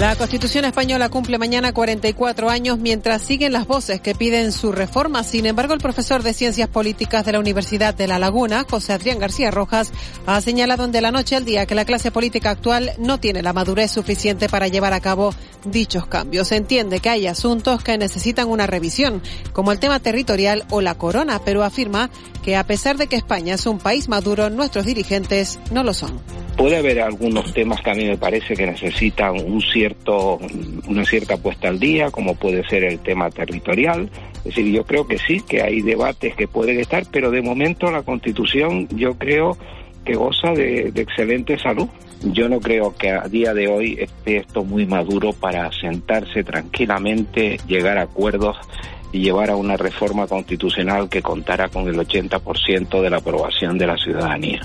La Constitución española cumple mañana 44 años mientras siguen las voces que piden su reforma. Sin embargo, el profesor de Ciencias Políticas de la Universidad de La Laguna, José Adrián García Rojas, ha señalado de la noche al día que la clase política actual no tiene la madurez suficiente para llevar a cabo dichos cambios. entiende que hay asuntos que necesitan una revisión, como el tema territorial o la corona, pero afirma que a pesar de que España es un país maduro, nuestros dirigentes no lo son. Puede haber algunos temas que a mí me parece que necesitan un cierto, una cierta puesta al día, como puede ser el tema territorial. Es decir, yo creo que sí, que hay debates que pueden estar, pero de momento la Constitución yo creo que goza de, de excelente salud. Yo no creo que a día de hoy esté esto muy maduro para sentarse tranquilamente, llegar a acuerdos y llevar a una reforma constitucional que contara con el 80% de la aprobación de la ciudadanía.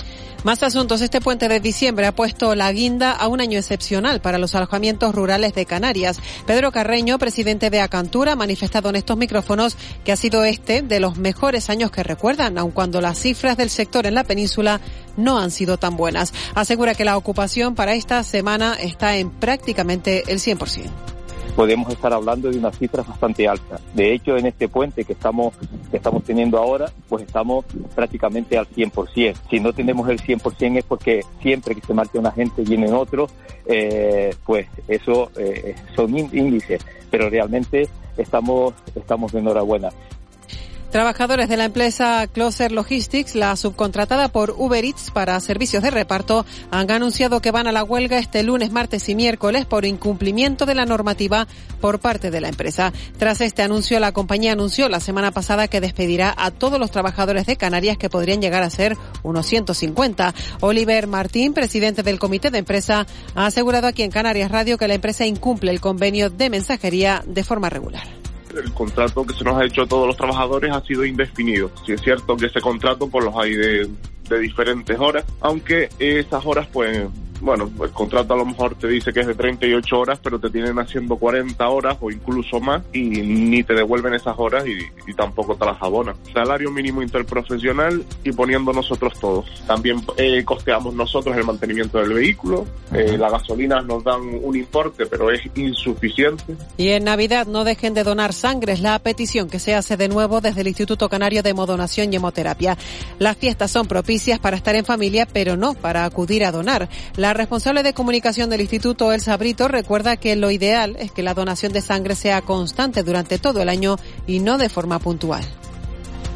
Más asuntos. Este puente de diciembre ha puesto la guinda a un año excepcional para los alojamientos rurales de Canarias. Pedro Carreño, presidente de Acantura, ha manifestado en estos micrófonos que ha sido este de los mejores años que recuerdan, aun cuando las cifras del sector en la península no han sido tan buenas. Asegura que la ocupación para esta semana está en prácticamente el 100% podemos estar hablando de una cifra bastante alta. De hecho, en este puente que estamos, que estamos teniendo ahora, pues estamos prácticamente al 100%. Si no tenemos el 100% es porque siempre que se marcha una gente vienen otros, eh, pues eso eh, son índices, pero realmente estamos, estamos de enhorabuena. Trabajadores de la empresa Closer Logistics, la subcontratada por Uber Eats para servicios de reparto, han anunciado que van a la huelga este lunes, martes y miércoles por incumplimiento de la normativa por parte de la empresa. Tras este anuncio, la compañía anunció la semana pasada que despedirá a todos los trabajadores de Canarias que podrían llegar a ser unos 150. Oliver Martín, presidente del comité de empresa, ha asegurado aquí en Canarias Radio que la empresa incumple el convenio de mensajería de forma regular el contrato que se nos ha hecho a todos los trabajadores ha sido indefinido. Si es cierto que ese contrato pues los hay de, de diferentes horas, aunque esas horas pues bueno, el contrato a lo mejor te dice que es de 38 horas, pero te tienen haciendo 40 horas o incluso más y ni te devuelven esas horas y, tampoco te las abonan. Salario mínimo interprofesional y poniendo nosotros todos. También eh, costeamos nosotros el mantenimiento del vehículo, eh, la gasolina nos dan un importe, pero es insuficiente. Y en Navidad no dejen de donar sangre, es la petición que se hace de nuevo desde el Instituto Canario de Hemodonación y Hemoterapia. Las fiestas son propicias para estar en familia, pero no para acudir a donar. La responsable de comunicación del Instituto, Elsa Brito, recuerda que lo ideal es que la donación de sangre sea constante durante todo el año y no de forma puntual.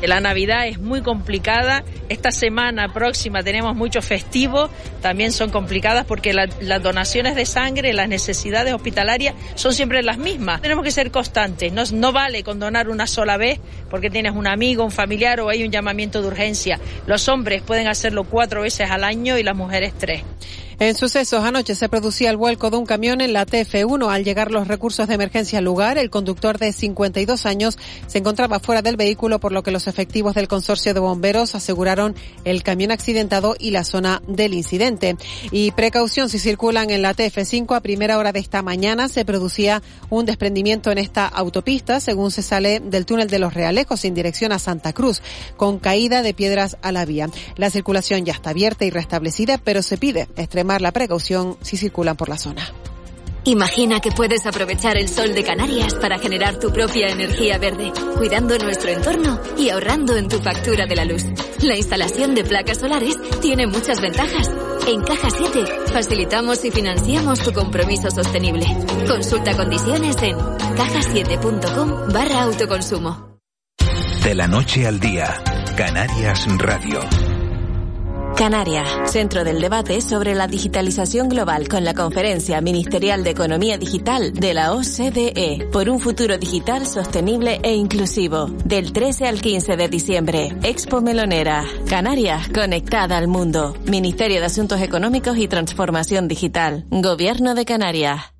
La Navidad es muy complicada. Esta semana próxima tenemos muchos festivos. También son complicadas porque las donaciones de sangre, las necesidades hospitalarias son siempre las mismas. Tenemos que ser constantes. No vale con donar una sola vez porque tienes un amigo, un familiar o hay un llamamiento de urgencia. Los hombres pueden hacerlo cuatro veces al año y las mujeres tres. En sucesos, anoche se producía el vuelco de un camión en la TF1. Al llegar los recursos de emergencia al lugar, el conductor de 52 años se encontraba fuera del vehículo, por lo que los efectivos del consorcio de bomberos aseguraron el camión accidentado y la zona del incidente. Y precaución si circulan en la TF5 a primera hora de esta mañana se producía un desprendimiento en esta autopista, según se sale del túnel de los Realejos en dirección a Santa Cruz, con caída de piedras a la vía. La circulación ya está abierta y restablecida, pero se pide extremar la precaución si circulan por la zona. Imagina que puedes aprovechar el sol de Canarias para generar tu propia energía verde, cuidando nuestro entorno y ahorrando en tu factura de la luz. La instalación de placas solares tiene muchas ventajas. En Caja 7 facilitamos y financiamos tu compromiso sostenible. Consulta condiciones en cajasiete.com barra autoconsumo. De la noche al día, Canarias Radio. Canarias, centro del debate sobre la digitalización global con la Conferencia Ministerial de Economía Digital de la OCDE por un futuro digital sostenible e inclusivo. Del 13 al 15 de diciembre, Expo Melonera. Canarias, conectada al mundo. Ministerio de Asuntos Económicos y Transformación Digital. Gobierno de Canarias.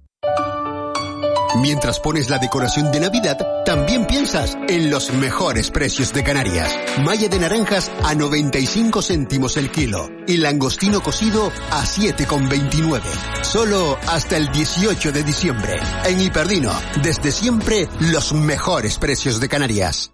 Mientras pones la decoración de Navidad, también piensas en los mejores precios de Canarias. Malla de naranjas a 95 céntimos el kilo y langostino cocido a 7,29. Solo hasta el 18 de diciembre. En Hiperdino, desde siempre, los mejores precios de Canarias.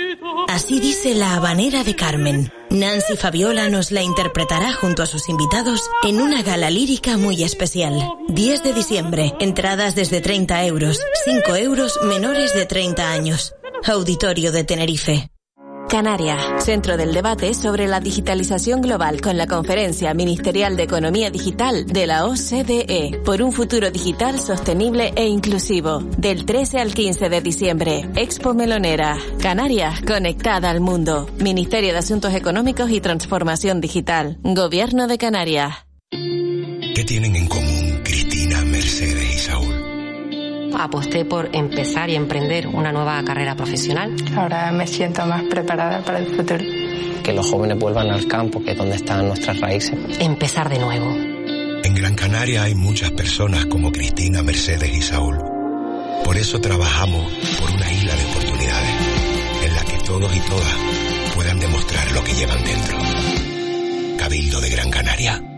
Así dice la habanera de Carmen. Nancy Fabiola nos la interpretará junto a sus invitados en una gala lírica muy especial. 10 de diciembre, entradas desde 30 euros, 5 euros menores de 30 años. Auditorio de Tenerife. Canaria, centro del debate sobre la digitalización global con la Conferencia Ministerial de Economía Digital de la OCDE por un futuro digital sostenible e inclusivo. Del 13 al 15 de diciembre, Expo Melonera. Canarias, conectada al mundo. Ministerio de Asuntos Económicos y Transformación Digital. Gobierno de Canarias. ¿Qué tienen en común aposté por empezar y emprender una nueva carrera profesional. Ahora me siento más preparada para el futuro. Que los jóvenes vuelvan al campo, que es donde están nuestras raíces. Empezar de nuevo. En Gran Canaria hay muchas personas como Cristina, Mercedes y Saúl. Por eso trabajamos por una isla de oportunidades en la que todos y todas puedan demostrar lo que llevan dentro. Cabildo de Gran Canaria.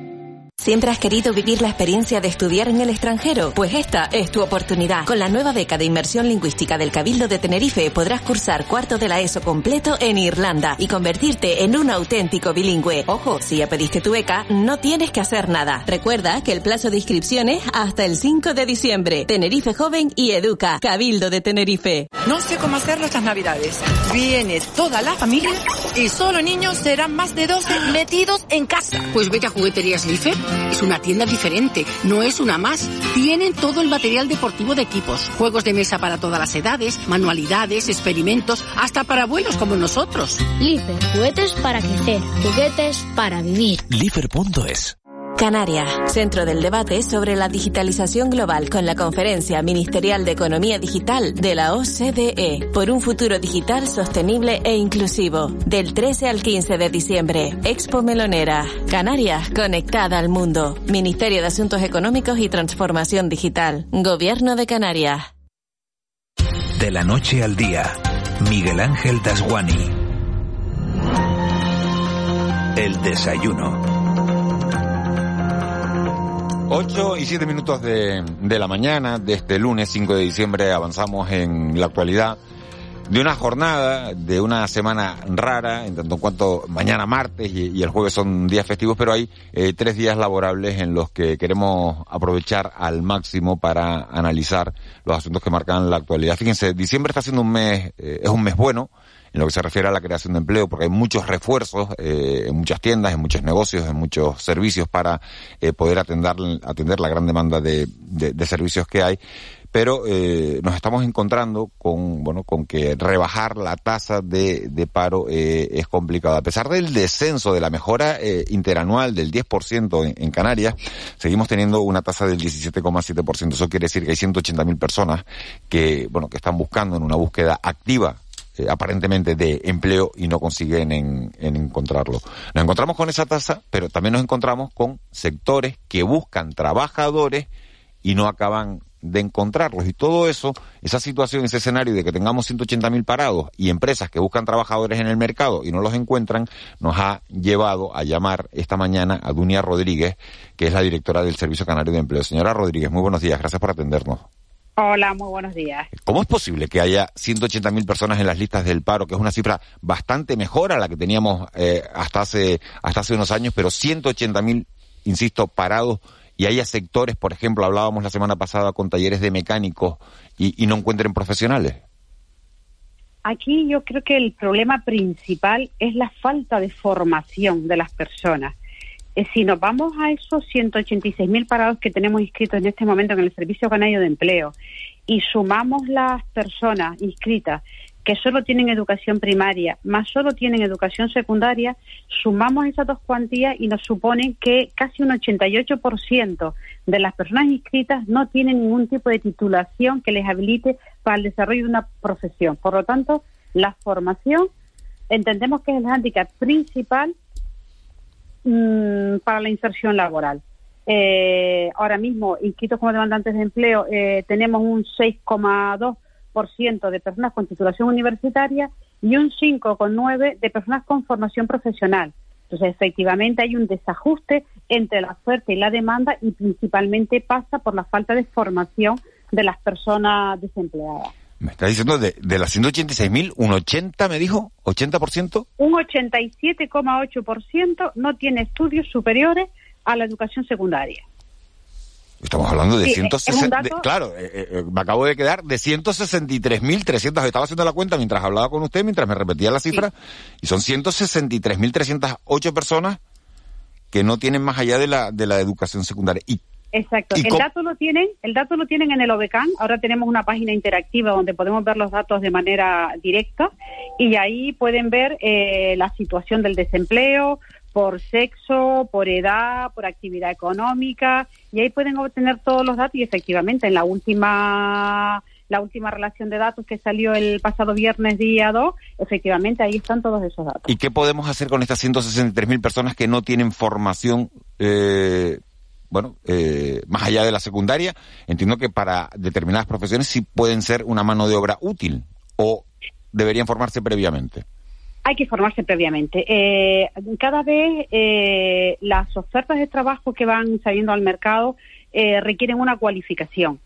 ¿Siempre has querido vivir la experiencia de estudiar en el extranjero? Pues esta es tu oportunidad. Con la nueva beca de inmersión lingüística del Cabildo de Tenerife podrás cursar cuarto de la ESO completo en Irlanda y convertirte en un auténtico bilingüe. Ojo, si ya pediste tu beca, no tienes que hacer nada. Recuerda que el plazo de inscripción es hasta el 5 de diciembre. Tenerife Joven y Educa, Cabildo de Tenerife. No sé cómo hacerlo estas navidades. Viene toda la familia y solo niños serán más de 12 metidos en casa. Pues vete a Jugueterías Life es una tienda diferente, no es una más. Tienen todo el material deportivo de equipos, juegos de mesa para todas las edades, manualidades, experimentos, hasta para abuelos como nosotros. Lifer, juguetes para crecer, juguetes para vivir. Lifer.es Canaria, centro del debate sobre la digitalización global con la Conferencia Ministerial de Economía Digital de la OCDE por un futuro digital sostenible e inclusivo. Del 13 al 15 de diciembre, Expo Melonera. Canarias, conectada al mundo. Ministerio de Asuntos Económicos y Transformación Digital. Gobierno de Canarias. De la noche al día, Miguel Ángel Dasguani. El desayuno. 8 y 7 minutos de, de, la mañana de este lunes 5 de diciembre avanzamos en la actualidad de una jornada, de una semana rara, en tanto en cuanto mañana martes y, el jueves son días festivos, pero hay eh, tres días laborables en los que queremos aprovechar al máximo para analizar los asuntos que marcan la actualidad. Fíjense, diciembre está siendo un mes, eh, es un mes bueno, en lo que se refiere a la creación de empleo, porque hay muchos refuerzos eh, en muchas tiendas, en muchos negocios, en muchos servicios para eh, poder atender, atender la gran demanda de, de, de servicios que hay pero eh, nos estamos encontrando con bueno con que rebajar la tasa de, de paro eh, es complicado. A pesar del descenso de la mejora eh, interanual del 10% en, en, Canarias, seguimos teniendo una tasa del 17,7%. Eso quiere decir que hay 180.000 personas que bueno que están buscando en una búsqueda activa eh, aparentemente de empleo y no consiguen en, en, encontrarlo. Nos encontramos con esa tasa, pero también nos encontramos con sectores que buscan trabajadores y no acaban de encontrarlos. Y todo eso, esa situación, ese escenario de que tengamos 180.000 parados y empresas que buscan trabajadores en el mercado y no los encuentran, nos ha llevado a llamar esta mañana a Dunia Rodríguez, que es la directora del Servicio Canario de Empleo. Señora Rodríguez, muy buenos días, gracias por atendernos. Hola, muy buenos días. ¿Cómo es posible que haya 180.000 personas en las listas del paro, que es una cifra bastante mejor a la que teníamos eh, hasta hace hasta hace unos años, pero 180.000, insisto, parados y haya sectores, por ejemplo, hablábamos la semana pasada con talleres de mecánicos y, y no encuentren profesionales? Aquí yo creo que el problema principal es la falta de formación de las personas. Eh, si nos vamos a esos 186.000 parados que tenemos inscritos en este momento en el Servicio Canario de Empleo y sumamos las personas inscritas que solo tienen educación primaria, más solo tienen educación secundaria, sumamos esas dos cuantías y nos suponen que casi un 88% de las personas inscritas no tienen ningún tipo de titulación que les habilite para el desarrollo de una profesión. Por lo tanto, la formación entendemos que es el hándicap principal mm, para la inserción laboral. Eh, ahora mismo, inscritos como demandantes de empleo, eh, tenemos un 6,2% de personas con titulación universitaria y un 5,9% de personas con formación profesional. Entonces, efectivamente, hay un desajuste entre la oferta y la demanda y principalmente pasa por la falta de formación de las personas desempleadas. Me está diciendo de, de las 186.000, un 80, me dijo, 80%. Un 87,8% no tiene estudios superiores a la educación secundaria. Estamos hablando de Sí, 160, es un dato- claro, eh, eh, me acabo de quedar de 163.300, estaba haciendo la cuenta mientras hablaba con usted, mientras me repetía la cifra, y son 163.308 personas que no tienen más allá de la, de la educación secundaria. Y Exacto. ¿Y El dato lo tienen, el dato lo tienen en el OBECAN. Ahora tenemos una página interactiva donde podemos ver los datos de manera directa y ahí pueden ver eh, la situación del desempleo por sexo, por edad, por actividad económica y ahí pueden obtener todos los datos y efectivamente en la última la última relación de datos que salió el pasado viernes día 2, efectivamente ahí están todos esos datos. ¿Y qué podemos hacer con estas 163.000 personas que no tienen formación, eh, bueno, eh, más allá de la secundaria? Entiendo que para determinadas profesiones sí pueden ser una mano de obra útil o deberían formarse previamente. Hay que formarse previamente. Eh, cada vez eh, las ofertas de trabajo que van saliendo al mercado eh, requieren una cualificación.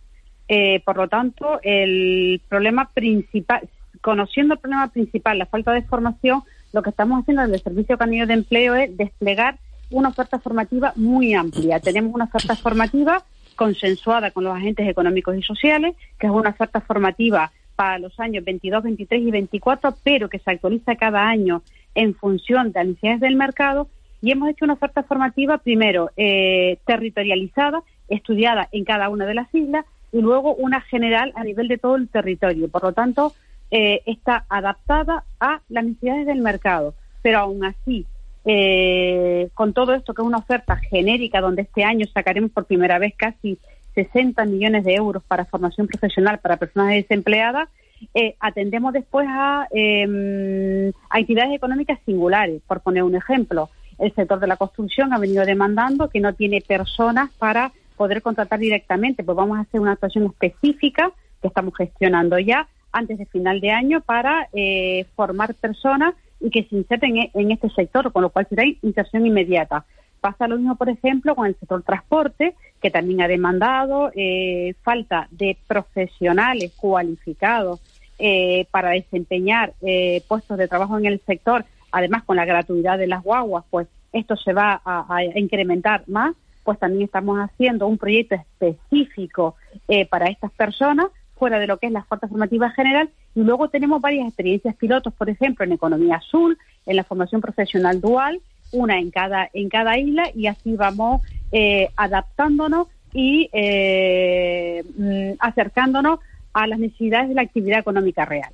Eh, por lo tanto, el problema principal, conociendo el problema principal, la falta de formación, lo que estamos haciendo desde el Servicio Canario de Empleo es desplegar una oferta formativa muy amplia. Tenemos una oferta formativa consensuada con los agentes económicos y sociales, que es una oferta formativa para los años 22, 23 y 24, pero que se actualiza cada año en función de las necesidades del mercado. Y hemos hecho una oferta formativa, primero, eh, territorializada, estudiada en cada una de las islas, y luego una general a nivel de todo el territorio. Por lo tanto, eh, está adaptada a las necesidades del mercado. Pero aún así, eh, con todo esto que es una oferta genérica, donde este año sacaremos por primera vez casi 60 millones de euros para formación profesional para personas desempleadas, eh, atendemos después a eh, actividades económicas singulares. Por poner un ejemplo, el sector de la construcción ha venido demandando que no tiene personas para poder contratar directamente. Pues vamos a hacer una actuación específica que estamos gestionando ya antes de final de año para eh, formar personas y que se inserten en, este sector, con lo cual será inserción inmediata. Pasa lo mismo, por ejemplo, con el sector transporte, que también ha demandado eh, falta de profesionales cualificados eh, para desempeñar eh, puestos de trabajo en el sector. Además, con la gratuidad de las guaguas, pues esto se va a, a incrementar más. Pues también estamos haciendo un proyecto específico eh, para estas personas fuera de lo que es la oferta formativa general y luego tenemos varias experiencias pilotos, por ejemplo, en economía azul, en la formación profesional dual, una en cada en cada isla y así vamos eh, adaptándonos y eh, mm, acercándonos a las necesidades de la actividad económica real.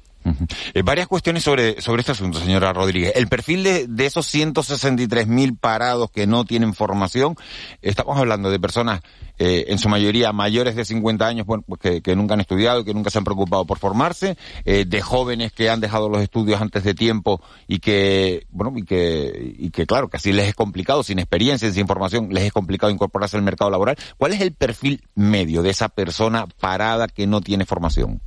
Eh, varias cuestiones sobre, sobre este asunto, señora Rodríguez. El perfil de, de esos 163 mil parados que no tienen formación, estamos hablando de personas, eh, en su mayoría mayores de 50 años, bueno, pues que, que nunca han estudiado que nunca se han preocupado por formarse, eh, de jóvenes que han dejado los estudios antes de tiempo y que, bueno, y que, y que claro, que así les es complicado, sin experiencia, sin formación, les es complicado incorporarse al mercado laboral. ¿Cuál es el perfil medio de esa persona parada que no tiene formación?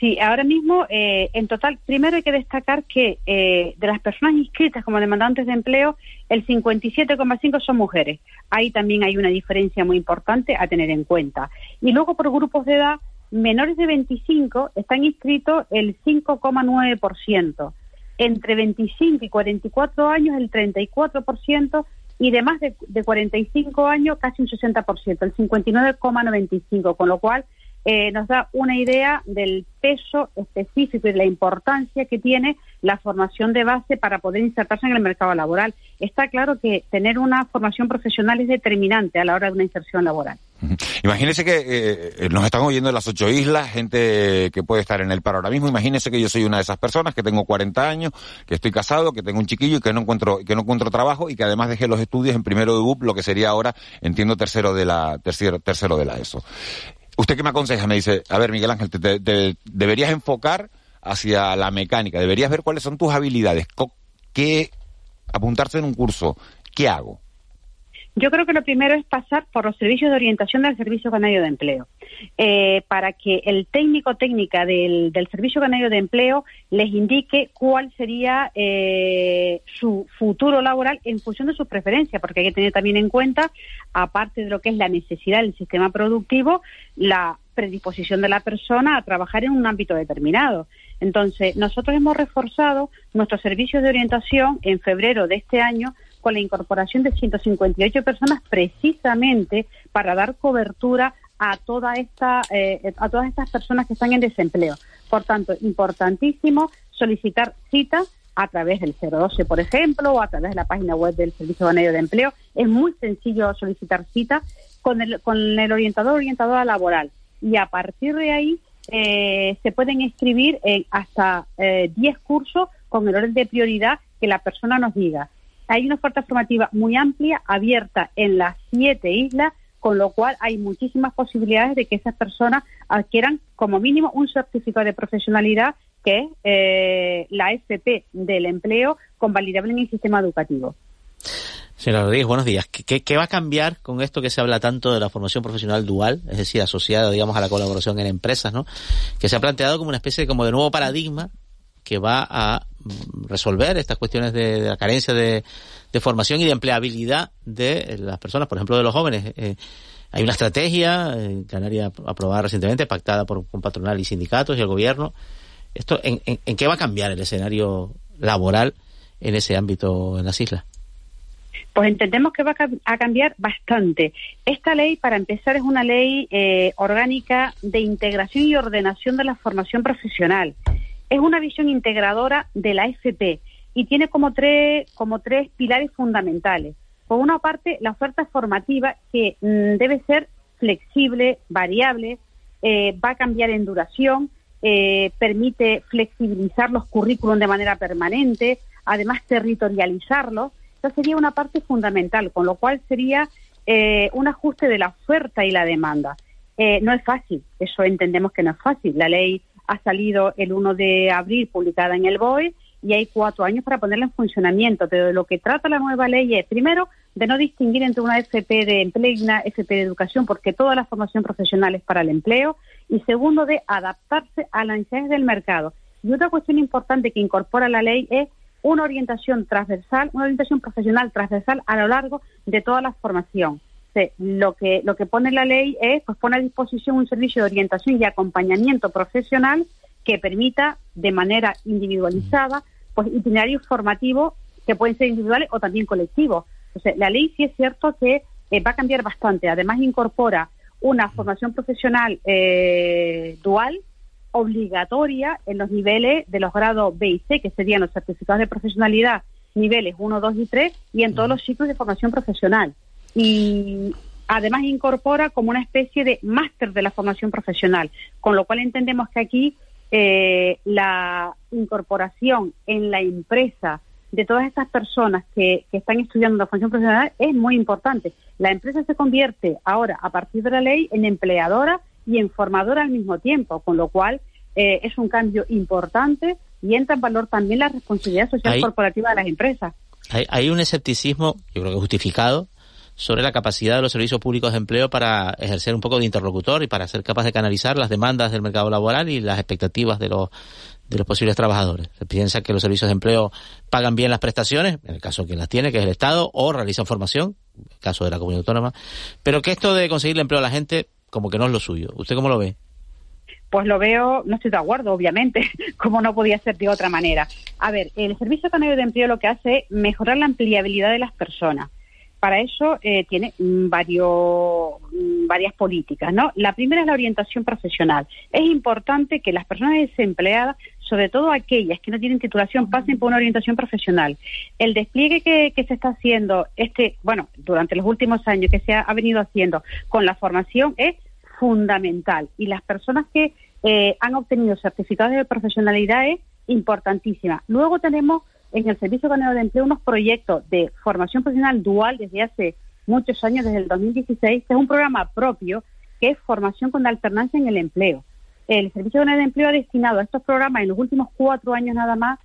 Sí, ahora mismo, eh, en total, primero hay que destacar que eh, de las personas inscritas como demandantes de empleo, el 57,5 son mujeres. Ahí también hay una diferencia muy importante a tener en cuenta. Y luego, por grupos de edad, menores de 25 están inscritos el 5,9%. Entre 25 y 44 años, el 34%. Y de más de, de 45 años, casi un 60%, el 59,95%. Con lo cual, eh, nos da una idea del peso específico y de la importancia que tiene la formación de base para poder insertarse en el mercado laboral. Está claro que tener una formación profesional es determinante a la hora de una inserción laboral. Imagínese que eh, nos están oyendo en las ocho islas, gente que puede estar en el paro ahora mismo. Imagínese que yo soy una de esas personas, que tengo 40 años, que estoy casado, que tengo un chiquillo y que no encuentro, que no encuentro trabajo y que además dejé los estudios en primero de UP, lo que sería ahora, entiendo, tercero de la, tercero, tercero de la ESO. ¿Usted qué me aconseja? Me dice, a ver, Miguel Ángel, te, deberías enfocar hacia la mecánica, deberías ver cuáles son tus habilidades, qué apuntarse en un curso ¿qué hago? Yo creo que lo primero es pasar por los servicios de orientación del Servicio Canario de Empleo, eh, para que el técnico técnica del, Servicio Canario de Empleo les indique cuál sería eh, su futuro laboral en función de sus preferencias, porque hay que tener también en cuenta, aparte de lo que es la necesidad del sistema productivo, la predisposición de la persona a trabajar en un ámbito determinado. Entonces, nosotros hemos reforzado nuestros servicios de orientación en febrero de este año con la incorporación de 158 personas precisamente para dar cobertura a toda esta eh, a todas estas personas que están en desempleo. Por tanto, importantísimo solicitar cita a través del 012, por ejemplo, o a través de la página web del Servicio Canario de Empleo. Es muy sencillo solicitar cita con el, con el orientador orientadora laboral. Y a partir de ahí eh, se pueden inscribir en hasta 10 eh, cursos con el orden de prioridad que la persona nos diga hay una oferta formativa muy amplia, abierta en las siete islas, con lo cual hay muchísimas posibilidades de que esas personas adquieran como mínimo un certificado de profesionalidad que es eh, la FP del empleo convalidable en el sistema educativo. Señora Rodríguez, buenos días. ¿Qué, ¿Qué, va a cambiar con esto que se habla tanto de la formación profesional dual, es decir, asociada, digamos, a la colaboración en empresas, ¿no? Que se ha planteado como una especie de, como de nuevo paradigma que va a resolver estas cuestiones de, la carencia de, formación y de empleabilidad de las personas, por ejemplo, de los jóvenes. Eh, hay una estrategia en Canarias aprobada recientemente, pactada por con patronal y sindicatos y el gobierno. Esto, ¿en, en, qué va a cambiar el escenario laboral en ese ámbito en las islas? Pues entendemos que va a cambiar bastante. Esta ley, para empezar, es una ley eh, orgánica de integración y ordenación de la formación profesional es una visión integradora de la FP y tiene como tres, como tres pilares fundamentales. Por una parte, la oferta formativa que mm, debe ser flexible, variable, eh, va a cambiar en duración, eh, permite flexibilizar los currículums de manera permanente, además territorializarlos. Esa sería una parte fundamental, con lo cual sería eh, un ajuste de la oferta y la demanda. no es fácil, eso entendemos que no es fácil. La ley ha salido el 1 de abril publicada en el BOE y hay cuatro años para ponerla en funcionamiento. Pero lo que trata la nueva ley es, primero, de no distinguir entre una FP de empleo y una FP de educación, porque toda la formación profesional es para el empleo. Y segundo, de adaptarse a las necesidades del mercado. Y otra cuestión importante que incorpora la ley es una orientación transversal, una orientación profesional transversal a lo largo de toda la formación lo que lo que pone la ley es pues pone a disposición un servicio de orientación y acompañamiento profesional que permita de manera individualizada pues itinerarios formativos que pueden ser individuales o también colectivos. Entonces, la ley sí es cierto que eh, va a cambiar bastante. Además, incorpora una formación profesional eh, dual obligatoria en los niveles de los grados B y C, que serían los certificados de profesionalidad niveles 1, 2 y 3, y en todos los ciclos de formación profesional y además incorpora como una especie de máster de la formación profesional, con lo cual entendemos que aquí eh, la incorporación en la empresa de todas estas personas que, están estudiando la formación profesional es muy importante. La empresa se convierte ahora, a partir de la ley, en empleadora y en formadora al mismo tiempo, con lo cual eh, es un cambio importante y entra en valor también la responsabilidad social corporativa de las empresas. Hay, hay un escepticismo, yo creo que justificado, sobre la capacidad de los servicios públicos de empleo para ejercer un poco de interlocutor y para ser capaz de canalizar las demandas del mercado laboral y las expectativas de los de los posibles trabajadores. Se piensa que los servicios de empleo pagan bien las prestaciones, en el caso que las tiene, que es el Estado, o realizan formación, en el caso de la comunidad autónoma, pero que esto de conseguir el empleo a la gente como que no es lo suyo. ¿Usted cómo lo ve? Pues lo veo, no estoy de acuerdo, obviamente, como no podía ser de otra manera. A ver, el Servicio Canario de Empleo lo que hace es mejorar la empleabilidad de las personas para eso eh, tiene varios, varias políticas. ¿no? La primera es la orientación profesional. Es importante que las personas desempleadas, sobre todo aquellas que no tienen titulación, pasen por una orientación profesional. El despliegue que, se está haciendo, este, bueno, durante los últimos años que se ha, venido haciendo con la formación es fundamental. Y las personas que eh, han obtenido certificados de profesionalidad es importantísima. Luego tenemos en el Servicio Canario de Empleo unos proyectos de formación profesional dual desde hace muchos años, desde el 2016, que es un programa propio que es formación con alternancia en el empleo. El Servicio Canario de Empleo ha destinado a estos programas en los últimos cuatro años nada más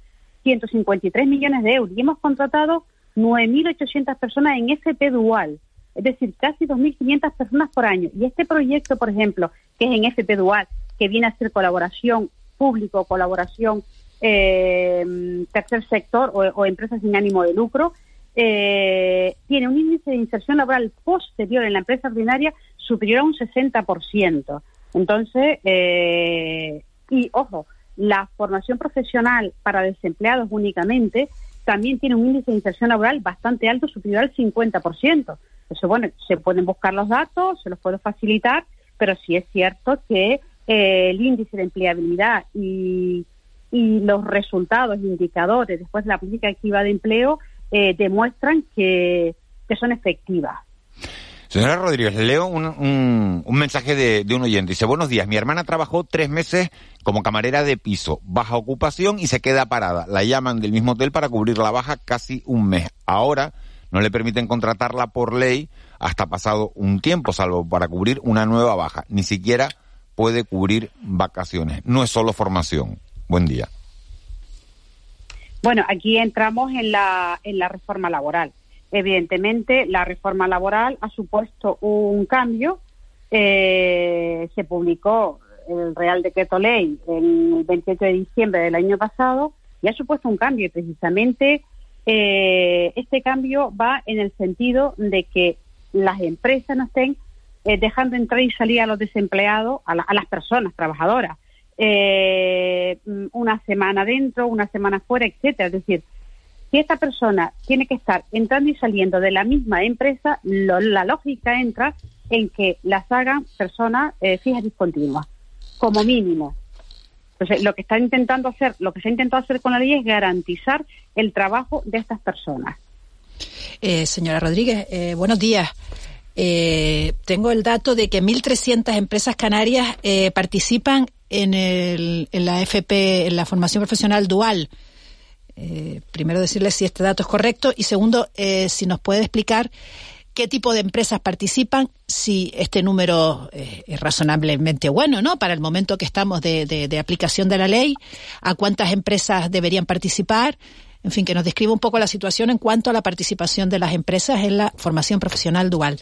153 millones de euros y hemos contratado 9.800 personas en FP Dual, es decir, casi 2.500 personas por año. Y este proyecto, por ejemplo, que es en FP Dual, que viene a ser colaboración público, colaboración eh, tercer sector o, empresas sin ánimo de lucro, eh, tiene un índice de inserción laboral posterior en la empresa ordinaria superior a un 60%. Entonces, eh, y ojo, la formación profesional para desempleados únicamente también tiene un índice de inserción laboral bastante alto, superior al 50%. Eso, bueno, se pueden buscar los datos, se los puedo facilitar, pero sí es cierto que eh, el índice de empleabilidad y, y los resultados, indicadores después de la política activa de empleo eh, demuestran que, que son efectivas. Señora Rodríguez, le leo un, un, mensaje de, de, un oyente. Dice, buenos días, mi hermana trabajó tres meses como camarera de piso, baja ocupación y se queda parada. La llaman del mismo hotel para cubrir la baja casi un mes. Ahora no le permiten contratarla por ley hasta pasado un tiempo, salvo para cubrir una nueva baja. Ni siquiera puede cubrir vacaciones. No es solo formación. Buen día. Bueno, aquí entramos en la, en la reforma laboral. Evidentemente, la reforma laboral ha supuesto un cambio. Eh, se publicó el Real Decreto Ley el 28 de diciembre del año pasado y ha supuesto un cambio. Y precisamente eh, este cambio va en el sentido de que las empresas no estén eh, dejando entrar y salir a los desempleados, a, a las personas trabajadoras, eh, una semana dentro, una semana fuera, etcétera. Es decir, si esta persona tiene que estar entrando y saliendo de la misma empresa, la lógica entra en que las hagan personas eh, fijas discontinuas, como mínimo. Entonces, lo que está intentando hacer, lo que se ha intentado hacer con la ley es garantizar el trabajo de estas personas. Eh, señora Rodríguez, eh, buenos días. Eh, tengo el dato de que 1.300 empresas canarias eh, participan en, el, en la FP, en la formación profesional dual. Eh, primero decirle si este dato es correcto y segundo, eh, si nos puede explicar qué tipo de empresas participan, si este número eh, es razonablemente bueno, ¿no? Para el momento que estamos de, de, de, aplicación de la ley, a cuántas empresas deberían participar, en fin, que nos describa un poco la situación en cuanto a la participación de las empresas en la formación profesional dual.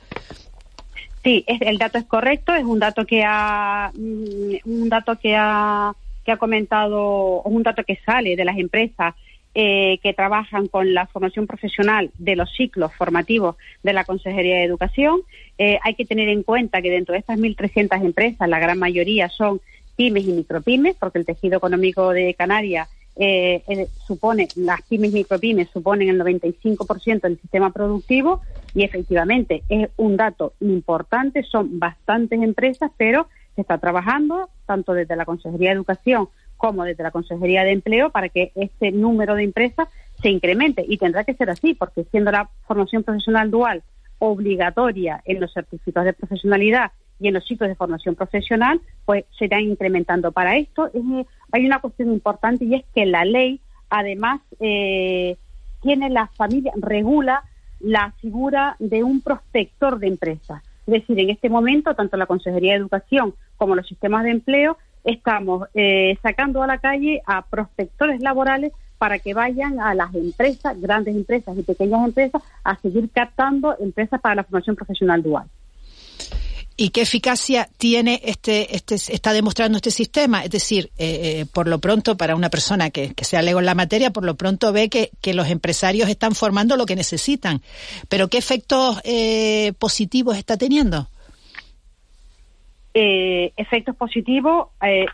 Sí, es, el dato es correcto, es un dato que ha, mm, un dato que ha, que ha comentado, un dato que sale de las empresas eh, que trabajan con la formación profesional de los ciclos formativos de la Consejería de Educación. Eh, hay que tener en cuenta que dentro de estas 1.300 empresas, la gran mayoría son pymes y micropymes, porque el tejido económico de Canarias eh, eh, supone, las pymes y micropymes suponen el 95% del sistema productivo y efectivamente es un dato importante, son bastantes empresas, pero se está trabajando tanto desde la Consejería de Educación como desde la Consejería de Empleo para que este número de empresas se incremente y tendrá que ser así porque siendo la formación profesional dual obligatoria en los certificados de profesionalidad y en los sitios de formación profesional, pues se irán incrementando. Para esto es, hay una cuestión importante y es que la ley, además, eh, tiene la familia, regula la figura de un prospector de empresas. Es decir, en este momento, tanto la Consejería de Educación como los sistemas de empleo estamos eh, sacando a la calle a prospectores laborales para que vayan a las empresas, grandes empresas y pequeñas empresas, a seguir captando empresas para la formación profesional dual y qué eficacia tiene este, este está demostrando este sistema. Es decir, eh, eh, por lo pronto, para una persona que, que sea lego en la materia, por lo pronto ve que, que, los empresarios están formando lo que necesitan. Pero ¿qué efectos eh, positivos está teniendo? Eh, efectos positivos,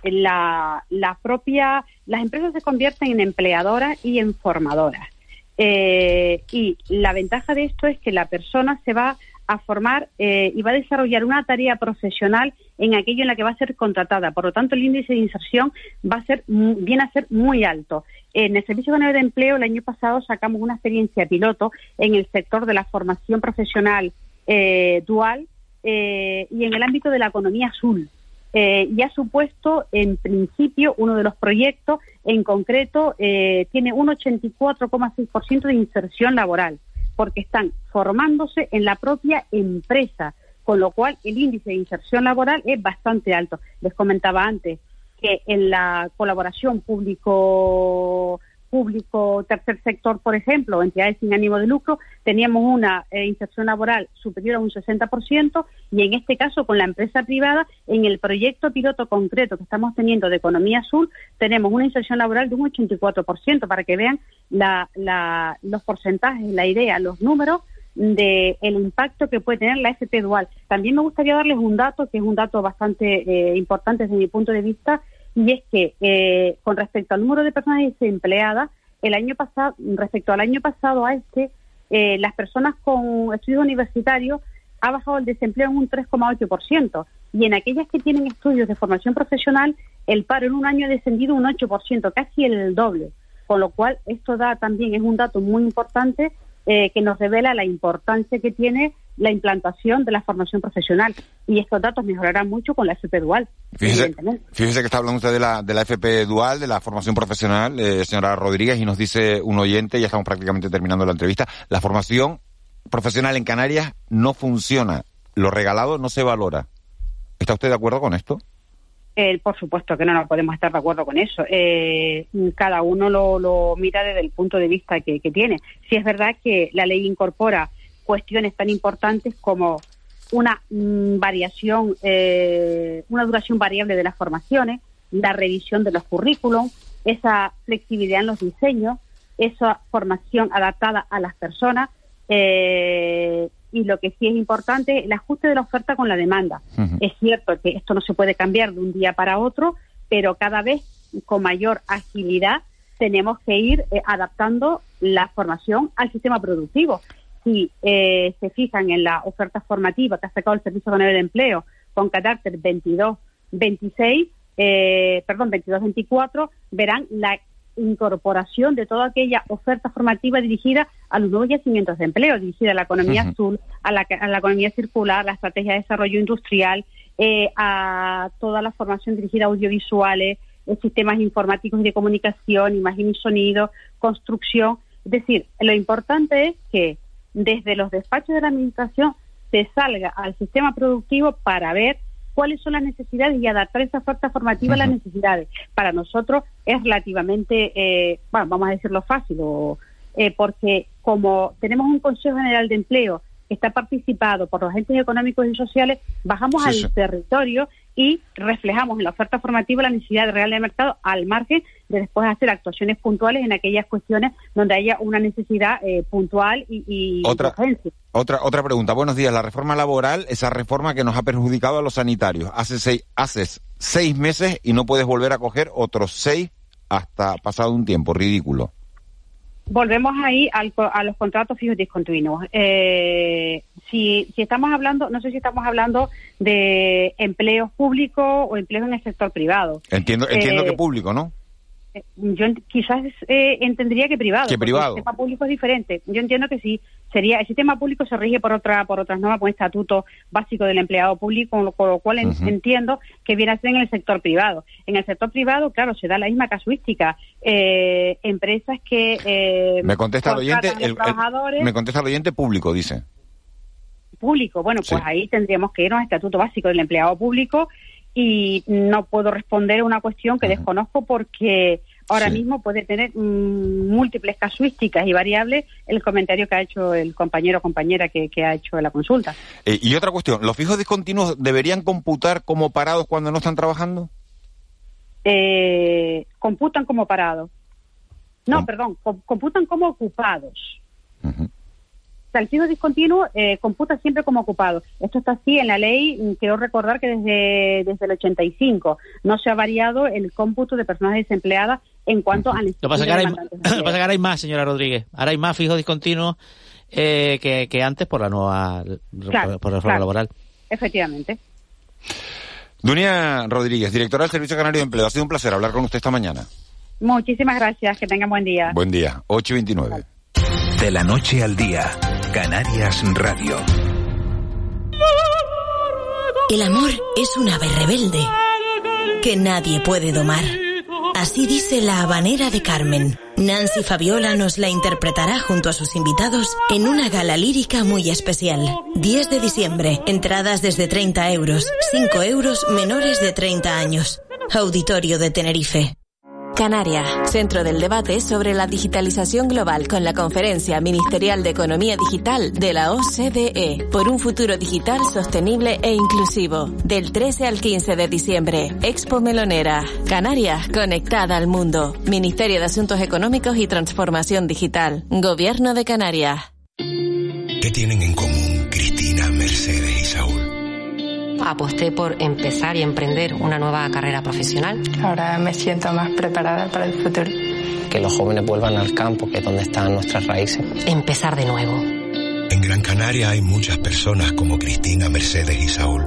la, la propia, las empresas se convierten en empleadoras y en formadoras. Y la ventaja de esto es que la persona se va a formar eh, y va a desarrollar una tarea profesional en aquello en la que va a ser contratada. Por lo tanto, el índice de inserción va a ser viene a ser muy alto. En el Servicio Canario de Empleo el año pasado sacamos una experiencia piloto en el sector de la formación profesional eh, dual eh, y en el ámbito de la economía azul. Eh, y ha supuesto, en principio, uno de los proyectos, en concreto, eh, tiene un 84,6% de inserción laboral porque están formándose en la propia empresa, con lo cual el índice de inserción laboral es bastante alto. Les comentaba antes que en la colaboración público público, tercer sector, por ejemplo, entidades sin ánimo de lucro, teníamos una eh, inserción laboral superior a un 60% y en este caso con la empresa privada, en el proyecto piloto concreto que estamos teniendo de Economía Azul, tenemos una inserción laboral de un 84%, para que vean los porcentajes, la idea, los números del el impacto que puede tener la FP dual. También me gustaría darles un dato, que es un dato bastante eh, importante desde mi punto de vista, y es que eh, con respecto al número de personas desempleadas, el año pasado, respecto al año pasado a este, eh, las personas con estudios universitarios ha bajado el desempleo en un 3,8% y en aquellas que tienen estudios de formación profesional, el paro en un año ha descendido un 8%, casi el doble. Con lo cual, esto da también, es un dato muy importante eh, que nos revela la importancia que tiene la implantación de la formación profesional. Y estos datos mejorarán mucho con la FP Dual. Fíjese, que está hablando usted de la, de la FP Dual, de la formación profesional, eh, señora Rodríguez, y nos dice un oyente, ya estamos prácticamente terminando la entrevista, la formación profesional en Canarias no funciona. Lo regalado no se valora. ¿Está usted de acuerdo con esto? por supuesto que no, no podemos estar de acuerdo con eso. Eh, cada uno lo, mira desde el punto de vista que, tiene. Si es verdad que la ley incorpora cuestiones tan importantes como una mm, variación, eh, una duración variable de las formaciones, la revisión de los currículums, esa flexibilidad en los diseños, esa formación adaptada a las personas, eh, y lo que sí es importante, el ajuste de la oferta con la demanda. Es cierto que esto no se puede cambiar de un día para otro, pero cada vez con mayor agilidad tenemos que ir eh, adaptando la formación al sistema productivo. Si eh, se fijan en la oferta formativa que ha sacado el Servicio Canario de Empleo con carácter 22-26, eh, perdón, 22-24, verán la incorporación de toda aquella oferta formativa dirigida a los nuevos yacimientos de empleo, dirigida a la economía azul, a la, economía circular, la estrategia de desarrollo industrial, eh, a toda la formación dirigida a audiovisuales, eh, sistemas informáticos y de comunicación, imagen y sonido, construcción. Es decir, lo importante es que desde los despachos de la Administración se salga al sistema productivo para ver cuáles son las necesidades y adaptar esa oferta formativa a las necesidades. Para nosotros es relativamente, eh, bueno, vamos a decirlo fácil, eh, porque como tenemos un Consejo General de Empleo está participado por los agentes económicos y sociales, bajamos al territorio y reflejamos en la oferta formativa la necesidad real del mercado al margen de después hacer actuaciones puntuales en aquellas cuestiones donde haya una necesidad eh, puntual y, otra, Otra, otra pregunta. Buenos días. La reforma laboral, esa reforma que nos ha perjudicado a los sanitarios. Hace seis, haces seis meses y no puedes volver a coger otros seis hasta pasado un tiempo. Ridículo. Volvemos ahí a los contratos fijos discontinuos. Eh, si, si estamos hablando, no sé si estamos hablando de empleos públicos o empleos en el sector privado. Entiendo, entiendo que eh, público, ¿no? Eh, yo quizás eh, entendería que privado. Que privado. El sistema público es diferente. Yo entiendo que sí. Sería el sistema público se rige por otra por otras normas, por estatuto básico del empleado público, con lo, cual entiendo que viene a ser en el sector privado. En el sector privado, claro, se da la misma casuística. Eh, empresas que me contesta el oyente, me contesta el oyente público, dice. Público. Bueno, pues ahí tendríamos que ir al estatuto básico del empleado público y no puedo responder a una cuestión que desconozco porque ahora mismo puede tener mm, múltiples casuísticas y variables el comentario que ha hecho el compañero o compañera que, ha hecho la consulta. Eh, y otra cuestión, ¿los fijos discontinuos deberían computar como parados cuando no están trabajando? Eh, computan como parados. No, perdón, computan como ocupados el fijo discontinuo eh, computa siempre como ocupado. Esto está así en la ley, mm, quiero recordar que desde, desde el 85 no se ha variado el cómputo de personas desempleadas en cuanto a... Lo que pasa que ahora hay más, señora Rodríguez. Ahora hay más fijos discontinuos eh, que, antes por la nueva por la reforma laboral. Efectivamente. Dunia Rodríguez, directora del Servicio Canario de Empleo. Ha sido un placer hablar con usted esta mañana. Muchísimas gracias. Que tenga buen día. Buen día. 8 y 29. De la noche al día. Canarias Radio. El amor es un ave rebelde que nadie puede domar. Así dice la habanera de Carmen. Nancy Fabiola nos la interpretará junto a sus invitados en una gala lírica muy especial. 10 de diciembre, entradas desde 30 euros, 5 euros menores de 30 años. Auditorio de Tenerife. Canarias, centro del debate sobre la digitalización global con la Conferencia Ministerial de Economía Digital de la OCDE por un futuro digital sostenible e inclusivo. Del 13 al 15 de diciembre, Expo Melonera. Canarias, conectada al mundo. Ministerio de Asuntos Económicos y Transformación Digital. Gobierno de Canarias. ¿Qué tienen en común Cristina, Mercedes? Aposté por empezar y emprender una nueva carrera profesional. Ahora me siento más preparada para el futuro. Que los jóvenes vuelvan al campo, que es donde están nuestras raíces. Empezar de nuevo. En Gran Canaria hay muchas personas como Cristina, Mercedes y Saúl.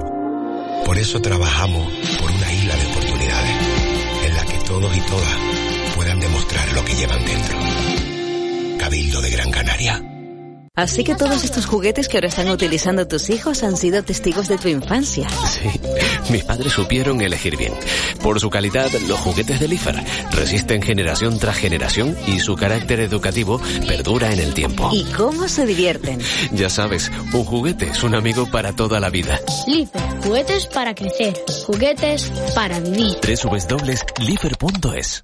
Por eso trabajamos por una isla de oportunidades en la que todos y todas puedan demostrar lo que llevan dentro. Cabildo de Gran Canaria. Así que todos estos juguetes que ahora están utilizando tus hijos han sido testigos de tu infancia. Sí, mis padres supieron elegir bien. Por su calidad, los juguetes de Lifer resisten generación tras generación y su carácter educativo perdura en el tiempo. ¿Y cómo se divierten? Ya sabes, un juguete es un amigo para toda la vida. Lifer, juguetes para crecer, juguetes para vivir. www.lifer.es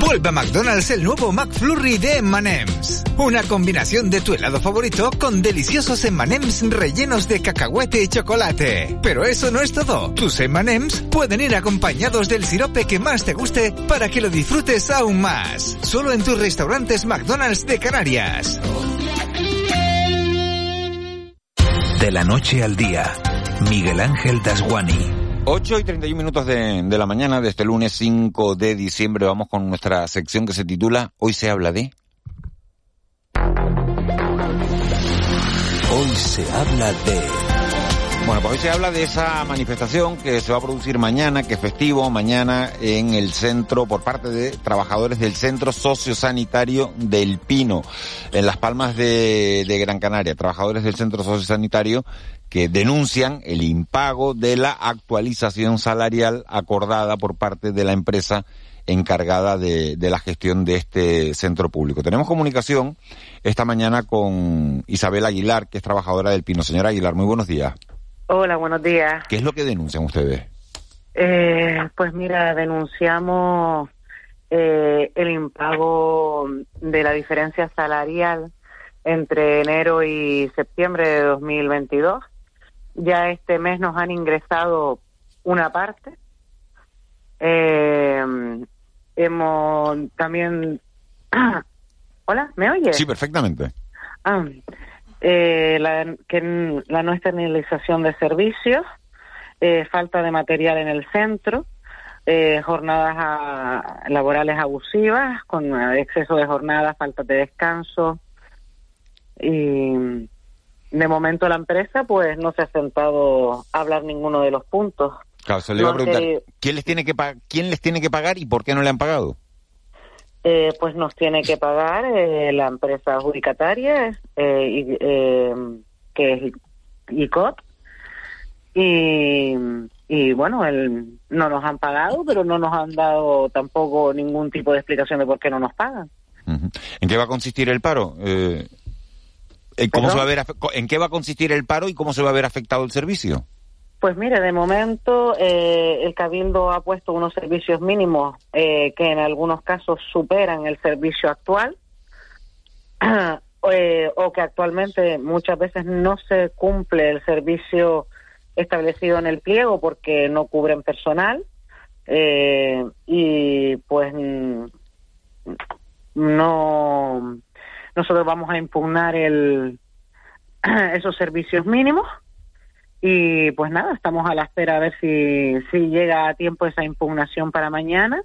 Vuelve a McDonald's el nuevo McFlurry de M&M's. Una combinación de tu helado favorito con deliciosos M&M's rellenos de cacahuete y chocolate. Pero eso no es todo. Tus M&M's pueden ir acompañados del sirope que más te guste para que lo disfrutes aún más. Solo en tus restaurantes McDonald's de Canarias. De la noche al día, Miguel Ángel Dasguani. 8 y 31 minutos de, de, la mañana de este lunes 5 de diciembre. Vamos con nuestra sección que se titula Hoy se habla de... Hoy se habla de... Bueno, pues hoy se habla de esa manifestación que se va a producir mañana, que es festivo, mañana en el centro, por parte de trabajadores del Centro Sociosanitario del Pino, en Las Palmas de, de Gran Canaria. Trabajadores del Centro Sociosanitario que denuncian el impago de la actualización salarial acordada por parte de la empresa encargada de, de, la gestión de este centro público. Tenemos comunicación esta mañana con Isabel Aguilar, que es trabajadora del Pino. Señora Aguilar, muy buenos días. Hola, buenos días. ¿Qué es lo que denuncian ustedes? Eh, pues mira, denunciamos eh, el impago de la diferencia salarial entre enero y septiembre de 2022. Ya este mes nos han ingresado una parte. Eh, hemos también... Hola, ¿me oyes? Sí, perfectamente. Ah, eh, la, que, la no externalización de servicios, eh, falta de material en el centro, eh, jornadas a, laborales abusivas, con exceso de jornadas, falta de descanso. Y de momento la empresa pues no se ha sentado a hablar ninguno de los puntos. Claro, se le iba a preguntar, ¿quién les, tiene que ¿quién les tiene que pagar y por qué no le han pagado? Eh, pues nos tiene que pagar eh, la empresa adjudicataria, eh, y, que es ICOT, y, y bueno, el, no nos han pagado, pero no nos han dado tampoco ningún tipo de explicación de por qué no nos pagan. ¿En qué va a consistir el paro? ¿Cómo se va a ver, ¿En qué va a consistir el paro y cómo se va a ver afectado el servicio? Pues mire, de momento eh, el Cabildo ha puesto unos servicios mínimos eh, que en algunos casos superan el servicio actual eh, o que actualmente muchas veces no se cumple el servicio establecido en el pliego porque no cubren personal y pues no nosotros vamos a impugnar el esos servicios mínimos y pues nada, estamos a la espera a ver si, si llega a tiempo esa impugnación para mañana.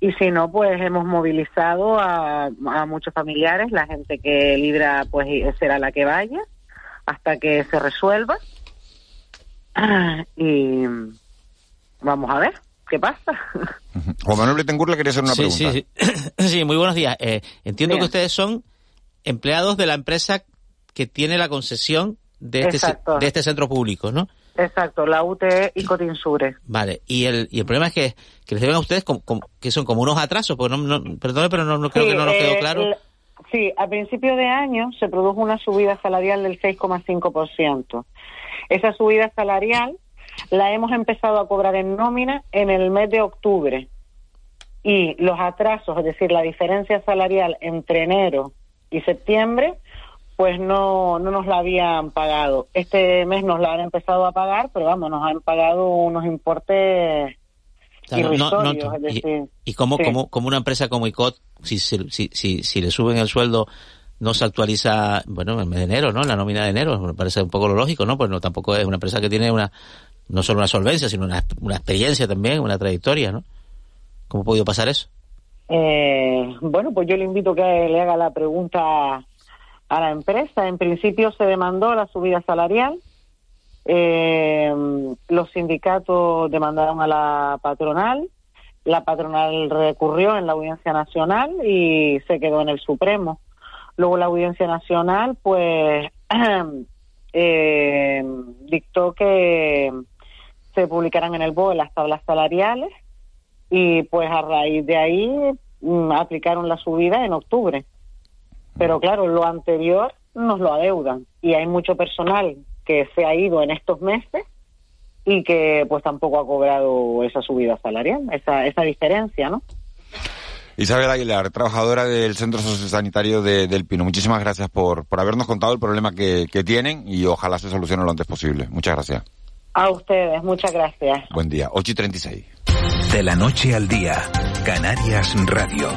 Y si no, pues hemos movilizado a, a muchos familiares, la gente que libra pues será la que vaya hasta que se resuelva. Y vamos a ver qué pasa. Juan Manuel Betancourt le quería hacer una sí, pregunta. Sí, sí. sí, muy buenos días. Eh, entiendo Bien. que ustedes son empleados de la empresa que tiene la concesión de este, de este centro público, ¿no? Exacto, la UTE y Cotinsure. Vale, y el, y el problema es que, que les deben a ustedes como, como- que son como unos atrasos, porque no, no, perdone, pero no, no creo Sí, que no nos eh, quedó claro. el- sí, a principio de año se produjo una subida salarial del 6,5%. Esa subida salarial la hemos empezado a cobrar en nómina en el mes de octubre. Y los atrasos, es decir, la diferencia salarial entre enero y septiembre, pues no, no nos la habían pagado. Este mes nos la han empezado a pagar, pero vamos, nos han pagado unos importes no- no- es y, y como, sí. como, como una empresa como ICOT, si, si, si, si le suben el sueldo, no se actualiza, bueno, en el mes de enero, ¿no? La nómina de enero, me parece un poco lo lógico, ¿no? Pues no, tampoco es una empresa que tiene una, no solo una solvencia, sino una, una experiencia también, una trayectoria, ¿no? ¿Cómo ha podido pasar eso? Eh, bueno, pues yo le invito a que le haga la pregunta a la empresa. En principio se demandó la subida salarial. Eh, los sindicatos demandaron a la patronal. La patronal recurrió en la Audiencia Nacional y se quedó en el Supremo. Luego la Audiencia Nacional, pues, eh, dictó que se publicaran en el BOE las tablas salariales y pues a raíz de ahí mm, aplicaron la subida en octubre. Pero claro, lo anterior nos lo adeudan y hay mucho personal que se ha ido en estos meses y que pues tampoco ha cobrado esa subida salarial, esa, esa diferencia, ¿no? Isabel Aguilar, trabajadora del Centro Sociosanitario de, del Pino. Muchísimas gracias por, por habernos contado el problema que, que tienen y ojalá se solucione lo antes posible. Muchas gracias. A ustedes, muchas gracias. Buen día. 8 y 36. De la noche al día, Canarias Radio.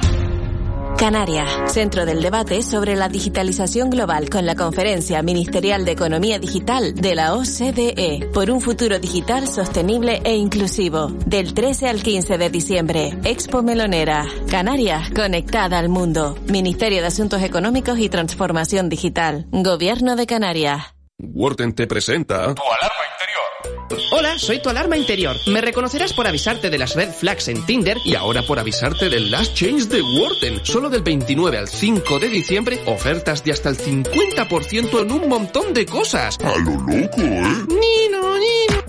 Canarias, centro del debate sobre la digitalización global con la Conferencia Ministerial de Economía Digital de la OCDE por un futuro digital sostenible e inclusivo. Del 13 al 15 de diciembre, Expo Melonera. Canarias, conectada al mundo. Ministerio de Asuntos Económicos y Transformación Digital. Gobierno de Canarias. Worten te presenta. Tu alarma interior. Hola, soy tu alarma interior. Me reconocerás por avisarte de las red flags en Tinder Y ahora por avisarte del Last Change de Worten. Solo del 29 al 5 de diciembre, ofertas de hasta el 50% en un montón de cosas. A lo loco, ¿eh? Nino, Nino.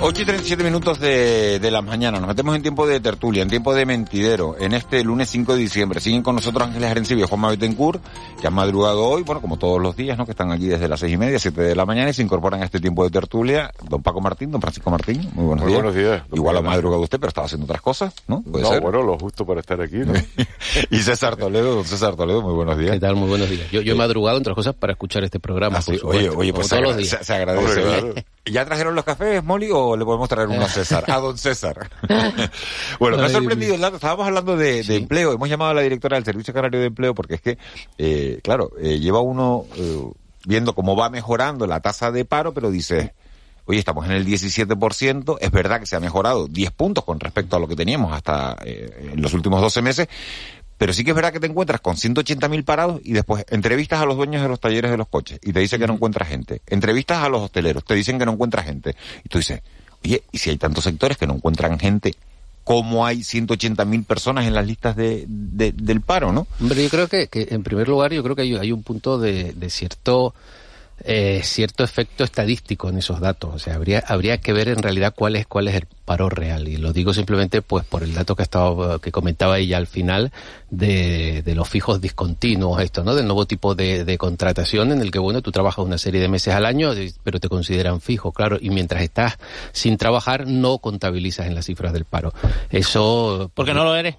8 y 37 minutos de, de la mañana. Nos metemos en tiempo de tertulia, en tiempo de mentidero, en este lunes 5 de diciembre. Siguen con nosotros Ángeles Arencibia y Juanma Betancourt, que han madrugado hoy, bueno, como todos los días, ¿no? Que están aquí desde las seis y media, siete de la mañana y se incorporan a este tiempo de tertulia. Don Paco Martín, don Francisco Martín, muy buenos Muy días. buenos días. Igual ha madrugado usted, pero estaba haciendo otras cosas, ¿no? Puede No, ser. bueno, lo justo para estar aquí, ¿no? y César Toledo, don César Toledo, muy buenos días. ¿Qué tal? Muy buenos días. Yo, yo he madrugado, entre otras cosas, para escuchar este programa. Ah, sí. por Oye, supuesto, oye, pues se, todos los agra- días. se- agradece. Hombre, Oye, ¿Ya trajeron los cafés, Molly, o le podemos traer uno a César? A don César. bueno, me ha sorprendido el dato. Estábamos hablando de, de empleo. Hemos llamado a la directora del Servicio Canario de Empleo porque es que, eh, claro, eh, lleva uno eh, viendo cómo va mejorando la tasa de paro, pero dice, oye, estamos en el 17%. Es verdad que se ha mejorado 10 puntos con respecto a lo que teníamos hasta eh, en los últimos 12 meses. Pero sí que es verdad que te encuentras con 180.000 parados y después entrevistas a los dueños de los talleres de los coches y te dicen que no encuentras gente. Entrevistas a los hosteleros, te dicen que no encuentras gente. Y tú dices, oye, ¿y si hay tantos sectores que no encuentran gente? ¿Cómo hay 180.000 personas en las listas de, de- del paro, no? Hombre, yo creo que, que, en primer lugar, yo creo que hay, hay un punto de, de cierto eh, cierto efecto estadístico en esos datos. O sea, habría, habría que ver en realidad cuál es, cuál es el paro real. Y lo digo simplemente pues por el dato que estaba, que comentaba ella al final de, de los fijos discontinuos, esto, ¿no? Del nuevo tipo de, de contratación en el que, bueno, tú trabajas una serie de meses al año, pero te consideran fijo, claro, y mientras estás sin trabajar no contabilizas en las cifras del paro. Eso... Porque no lo eres.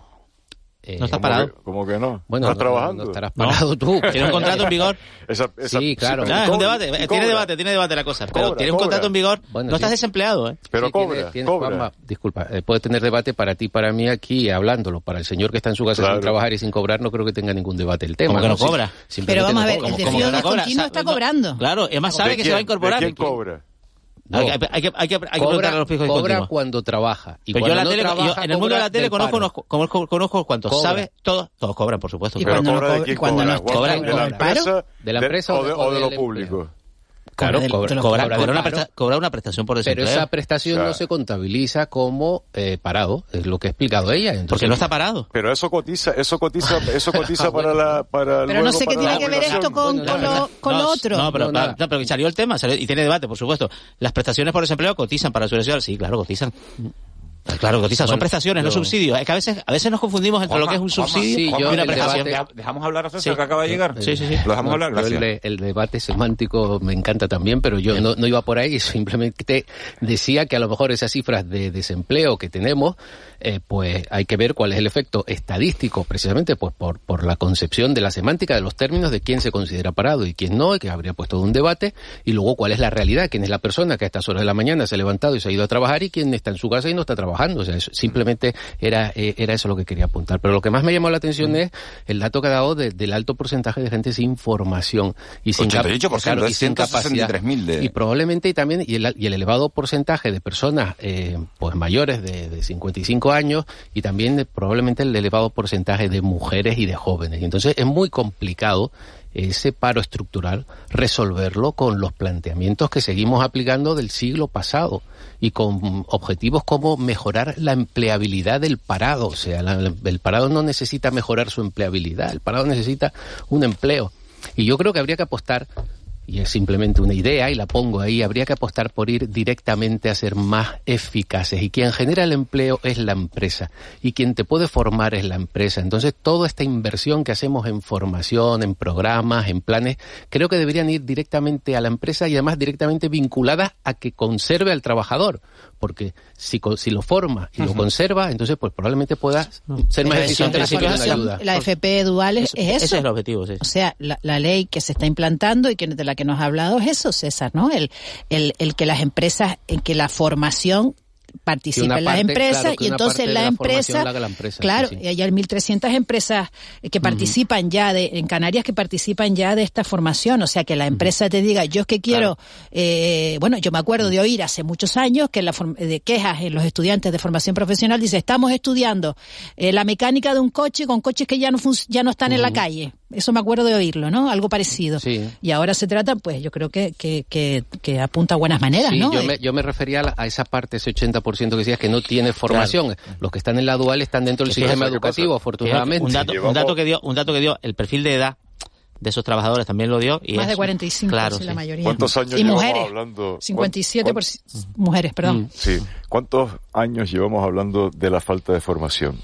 Eh, no está ¿Cómo parado. que- ¿Cómo que no? Bueno, ¿Estás no- trabajando? no estarás parado tú. Tiene un contrato en vigor. Esa- esa- Sí, claro. Ah, es un debate, tiene cobra. debate, tiene debate la cosa. Pero Cobra, tiene un cobra. contrato en vigor, Bueno, no estás desempleado, ¿eh? Pero Sí, cobra, tiene- cobra. Juanma, disculpa, eh, puede tener debate para ti, para mí aquí, hablándolo. Para el señor que está en su casa Claro. sin trabajar y sin cobrar, no creo que tenga ningún debate el tema. ¿Cómo que no cobra? Pero vamos no a ver, cobra. el ¿Cómo desvío que no está cobrando. Claro, además sabe ¿De que se va a incorporar. ¿De quién cobra? No. Hay, que, hay, que, hay, que, hay que Cobra, a los fijos cobra cuando trabaja. Y Pero yo, cuando la no tele, yo trabaja, en el mundo de la tele conozco unos, conozco, conozco cuantos Cobra. sabe, todos, todos cobran, por supuesto. Y Pero cuando no cobra de co- quién cuando no cobra? cobra- ¿De la empresa? ¿De la empresa o o de, de- o de o lo del público? Claro, del- cobra, cobra Cobra, del una paro. presta- cobra una prestación por Pero desempleo. esa prestación no se contabiliza como eh, parado, es lo que ha explicado ella. Entonces, porque no está parado. Pero eso cotiza, eso cotiza, eso cotiza para la, para Pero no sé qué tiene que ver esto con, Bueno, con lo, con no, lo otro. No, pero, No, no, pero salió el tema salió- y tiene debate, por supuesto. ¿Las prestaciones por desempleo cotizan para la seguridad social? Sí, claro, cotizan. Claro, cotizan. Son prestaciones, no subsidios. Es que a veces, a veces nos confundimos entre lo que es un Juanma, subsidio sí, y yo una prestación. debate- Dejamos hablar a César Sí. que acaba de llegar. Sí, sí, sí. Lo dejamos No, hablar, gracias. El, de- el debate semántico me encanta también, pero yo no, no iba por ahí, simplemente decía que a lo mejor esas cifras de desempleo que tenemos, eh, pues hay que ver cuál es el efecto estadístico, precisamente pues por, por la concepción de la semántica de los términos de quién se considera parado y quién no, y que habría puesto un debate, y luego cuál es la realidad, quién es la persona que a estas horas de la mañana se ha levantado y se ha ido a trabajar y quién está en su casa y no está trabajando. O sea, eso- simplemente era, eh, era eso lo que quería apuntar. Pero lo que más me llamó la atención es el dato que ha dado de- del alto porcentaje de gente sin formación y sin, cap- 88%, claro, y sin capacidad. 163.000 de- Y probablemente y también y el, y el elevado porcentaje de personas eh, pues mayores de, de 55 años y también de- probablemente el elevado porcentaje de mujeres y de jóvenes. Y entonces es muy complicado ese paro estructural resolverlo con los planteamientos que seguimos aplicando del siglo pasado y con objetivos como mejorar la empleabilidad del parado. O sea, la- el parado no necesita mejorar su empleabilidad, el parado necesita un empleo. Y yo creo que habría que apostar y es simplemente una idea y la pongo ahí, habría que apostar por ir directamente a ser más eficaces. Y quien genera el empleo es la empresa y quien te puede formar es la empresa. Entonces, toda esta inversión que hacemos en formación, en programas, en planes, creo que deberían ir directamente a la empresa y además directamente vinculadas a que conserve al trabajador. Porque si, co- si lo forma y lo conserva, entonces pues probablemente pueda ser más eficiente la recibiendo formación, ayuda. La FP dual es, es eso. Ese es el objetivo, sí. O sea, la, la ley que se está implantando y que de la que nos ha hablado es eso, César, ¿no? El, el, el que las empresas, en que la formación participe una en las parte, empresas claro, y entonces parte la, empresa, la claro, sí, sí. y hay 1.300 empresas que participan ya de, en Canarias que participan ya de esta formación, o sea que la empresa te diga, yo es que quiero, eh, bueno, yo me acuerdo de oír hace muchos años que la de quejas en los estudiantes de formación profesional dice, estamos estudiando eh, la mecánica de un coche con coches que ya no ya no están en la calle. Eso me acuerdo de oírlo, ¿no? Algo parecido. Y ahora se trata, pues yo creo que, que, que, que apunta a buenas maneras, Sí, ¿no? yo me, yo me refería a, la- a esa parte, ese 80% que decías que no tiene formación. Los que están en la dual están dentro del sistema educativo, afortunadamente. Un dato, un dato que dio, un dato que dio el perfil de edad de esos trabajadores también lo dio. Y Más es- de 45, claro, sí, la sí. mayoría. ¿Cuántos años y llevamos mujeres, hablando? 57 por ¿Cuán- mujeres, perdón. Sí. ¿Cuántos años llevamos hablando de la falta de formación?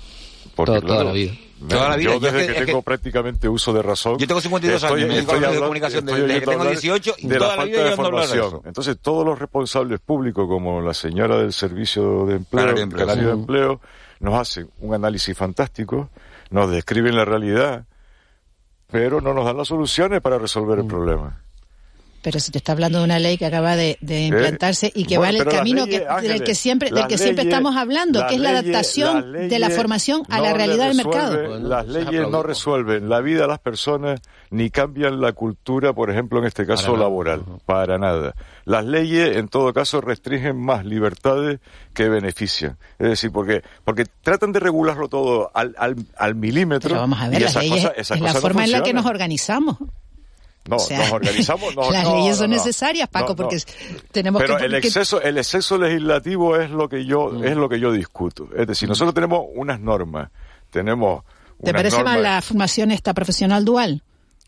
Porque, Toda- toda la vida. Toda la vida, Yo es desde que- que, es tengo que- prácticamente uso de razón. Yo tengo 52 estoy- años, estoy medios de hablando- comunicación estoy desde que oyendo tengo hablar 18 y de toda la falta vida de formación. Entonces, todos los responsables públicos, como la señora del Servicio de Empleo, Canario Empleo, Canario de. Empleo, nos hacen un análisis fantástico, nos describen la realidad, pero no nos dan las soluciones para resolver Mm. el problema. Pero se te está hablando de una ley que acaba de, de implantarse y que Eh, Bueno, va en el camino leyes, que, del que siempre, del que siempre estamos hablando, que es la adaptación de la formación a no la realidad del mercado. Las leyes no resuelven la vida de las personas ni cambian la cultura, por ejemplo, en este caso Para nada. laboral, para nada. Las leyes, en todo caso, restringen más libertades que benefician. Es decir, porque porque tratan de regularlo todo al, al, al milímetro. Pero vamos a ver, y las esas leyes cosas- esas es la no forma en la que nos organizamos. No, O sea, nos organizamos. no, las no, leyes son necesarias, Paco, porque tenemos Pero que... el exceso, el exceso legislativo es lo que yo, Mm. es lo que yo discuto. Es decir, nosotros tenemos unas normas, tenemos ¿Te unas parece mal normas- la formación esta profesional dual?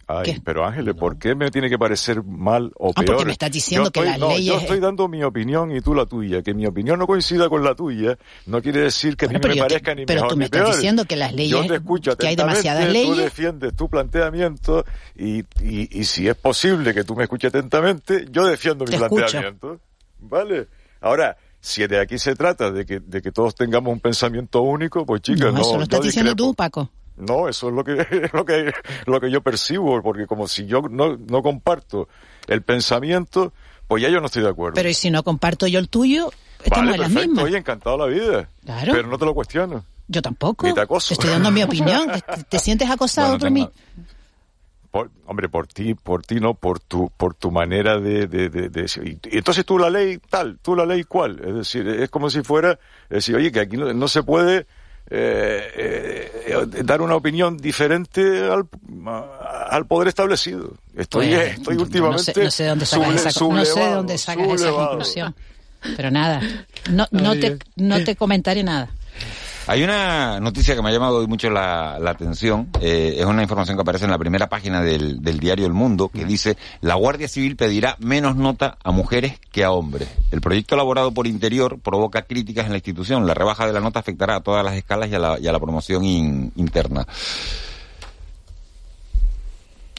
Ay, pero Ángeles, ¿por qué me tiene que parecer mal o Ah, porque peor? me estás diciendo Yo que estoy- las no, leyes- Yo estoy dando mi opinión y tú la tuya. Que mi opinión no coincida con la tuya no quiere decir que a Bueno, mí pero me yo te- parezca ni pero mejor tú me ni estás peor. diciendo que las leyes- Yo te escucho que hay demasiadas Tú leyes. defiendes tu planteamiento y, y, y si es posible que tú me escuches atentamente, yo defiendo mi Te escucho. planteamiento. ¿Vale? Ahora, si de aquí se trata de que, de que todos tengamos un pensamiento único, pues chicas, no, no, eso lo estás diciendo tú, Paco. No, eso es lo que, lo que, lo que yo percibo, porque como si yo no, no comparto el pensamiento, pues ya yo no estoy de acuerdo. Pero ¿y si no comparto yo el tuyo? Estamos vale, en la perfecto, misma. oye, encantado la vida. Claro. Pero no te lo cuestiono. Yo tampoco. Ni te acoso. Estoy dando mi opinión. ¿Te, te sientes acosado Bueno, por mí? Por- hombre, por ti, por ti no, por tu, por tu manera de, de, de, de- y, y entonces tú la ley tal, tú la ley cual. Es decir, es como si fuera, es decir, oye, que aquí no, no se puede eh, eh, dar una opinión diferente al, al poder establecido. Estoy, Pues, estoy no últimamente sé, no sé de dónde sacas suble- esa, no sé dónde sacas esa conclusión. Pero nada, no, no, te, eh. no te comentaré nada. Hay una noticia que me ha llamado hoy mucho la, la atención. eh, es una información que aparece en la primera página del, del diario El Mundo que dice la Guardia Civil pedirá menos nota a mujeres que a hombres. El proyecto elaborado por Interior provoca críticas en la institución. La rebaja de la nota afectará a todas las escalas y a la, y a la promoción in- interna.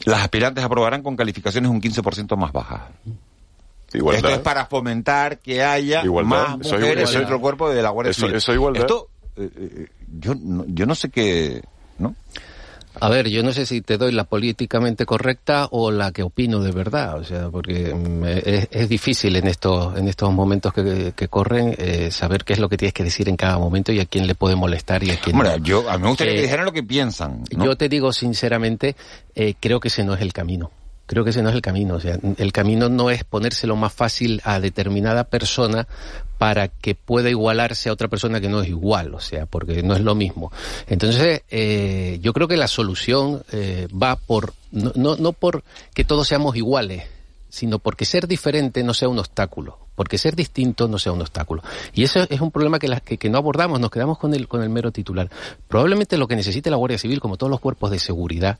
Las aspirantes aprobarán con calificaciones un 15% más bajas. Igualdad. Esto es para fomentar que haya Igualdad. más mujeres dentro del cuerpo de la Guardia Civil. eso es igualdad. Esto, eh, eh, yo, no, yo no sé qué, ¿no? A ver, yo no sé si te doy la políticamente correcta o la que opino de verdad, o sea, porque mm, es, es difícil en estos en estos momentos que, que corren eh, saber qué es lo que tienes que decir en cada momento y a quién le puede molestar y a quién Hombre, no. yo, a mí me gustaría que Eh, dijeran lo que piensan. ¿no? Yo te digo sinceramente, eh, creo que ese no es el camino. Creo que ese no es el camino. O sea, el camino no es ponérselo más fácil a determinada persona para que pueda igualarse a otra persona que no es igual, o sea, porque no es lo mismo. Entonces, eh, yo creo que la solución eh, va por, no, no, no por que todos seamos iguales, sino porque ser diferente no sea un obstáculo, porque ser distinto no sea un obstáculo. Y eso es un problema que, la- que, que no abordamos, nos quedamos con el, con el mero titular. Probablemente lo que necesite la Guardia Civil, como todos los cuerpos de seguridad,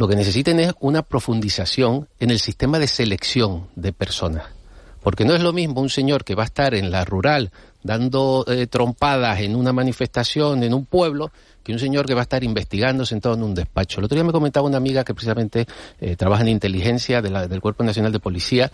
lo que necesiten es una profundización en el sistema de selección de personas. Porque no es lo mismo un señor que va a estar en la rural dando eh, trompadas en una manifestación en un pueblo que un señor que va a estar investigando sentado en un despacho. El otro día me comentaba una amiga que precisamente eh, trabaja en inteligencia de la- del Cuerpo Nacional de Policía.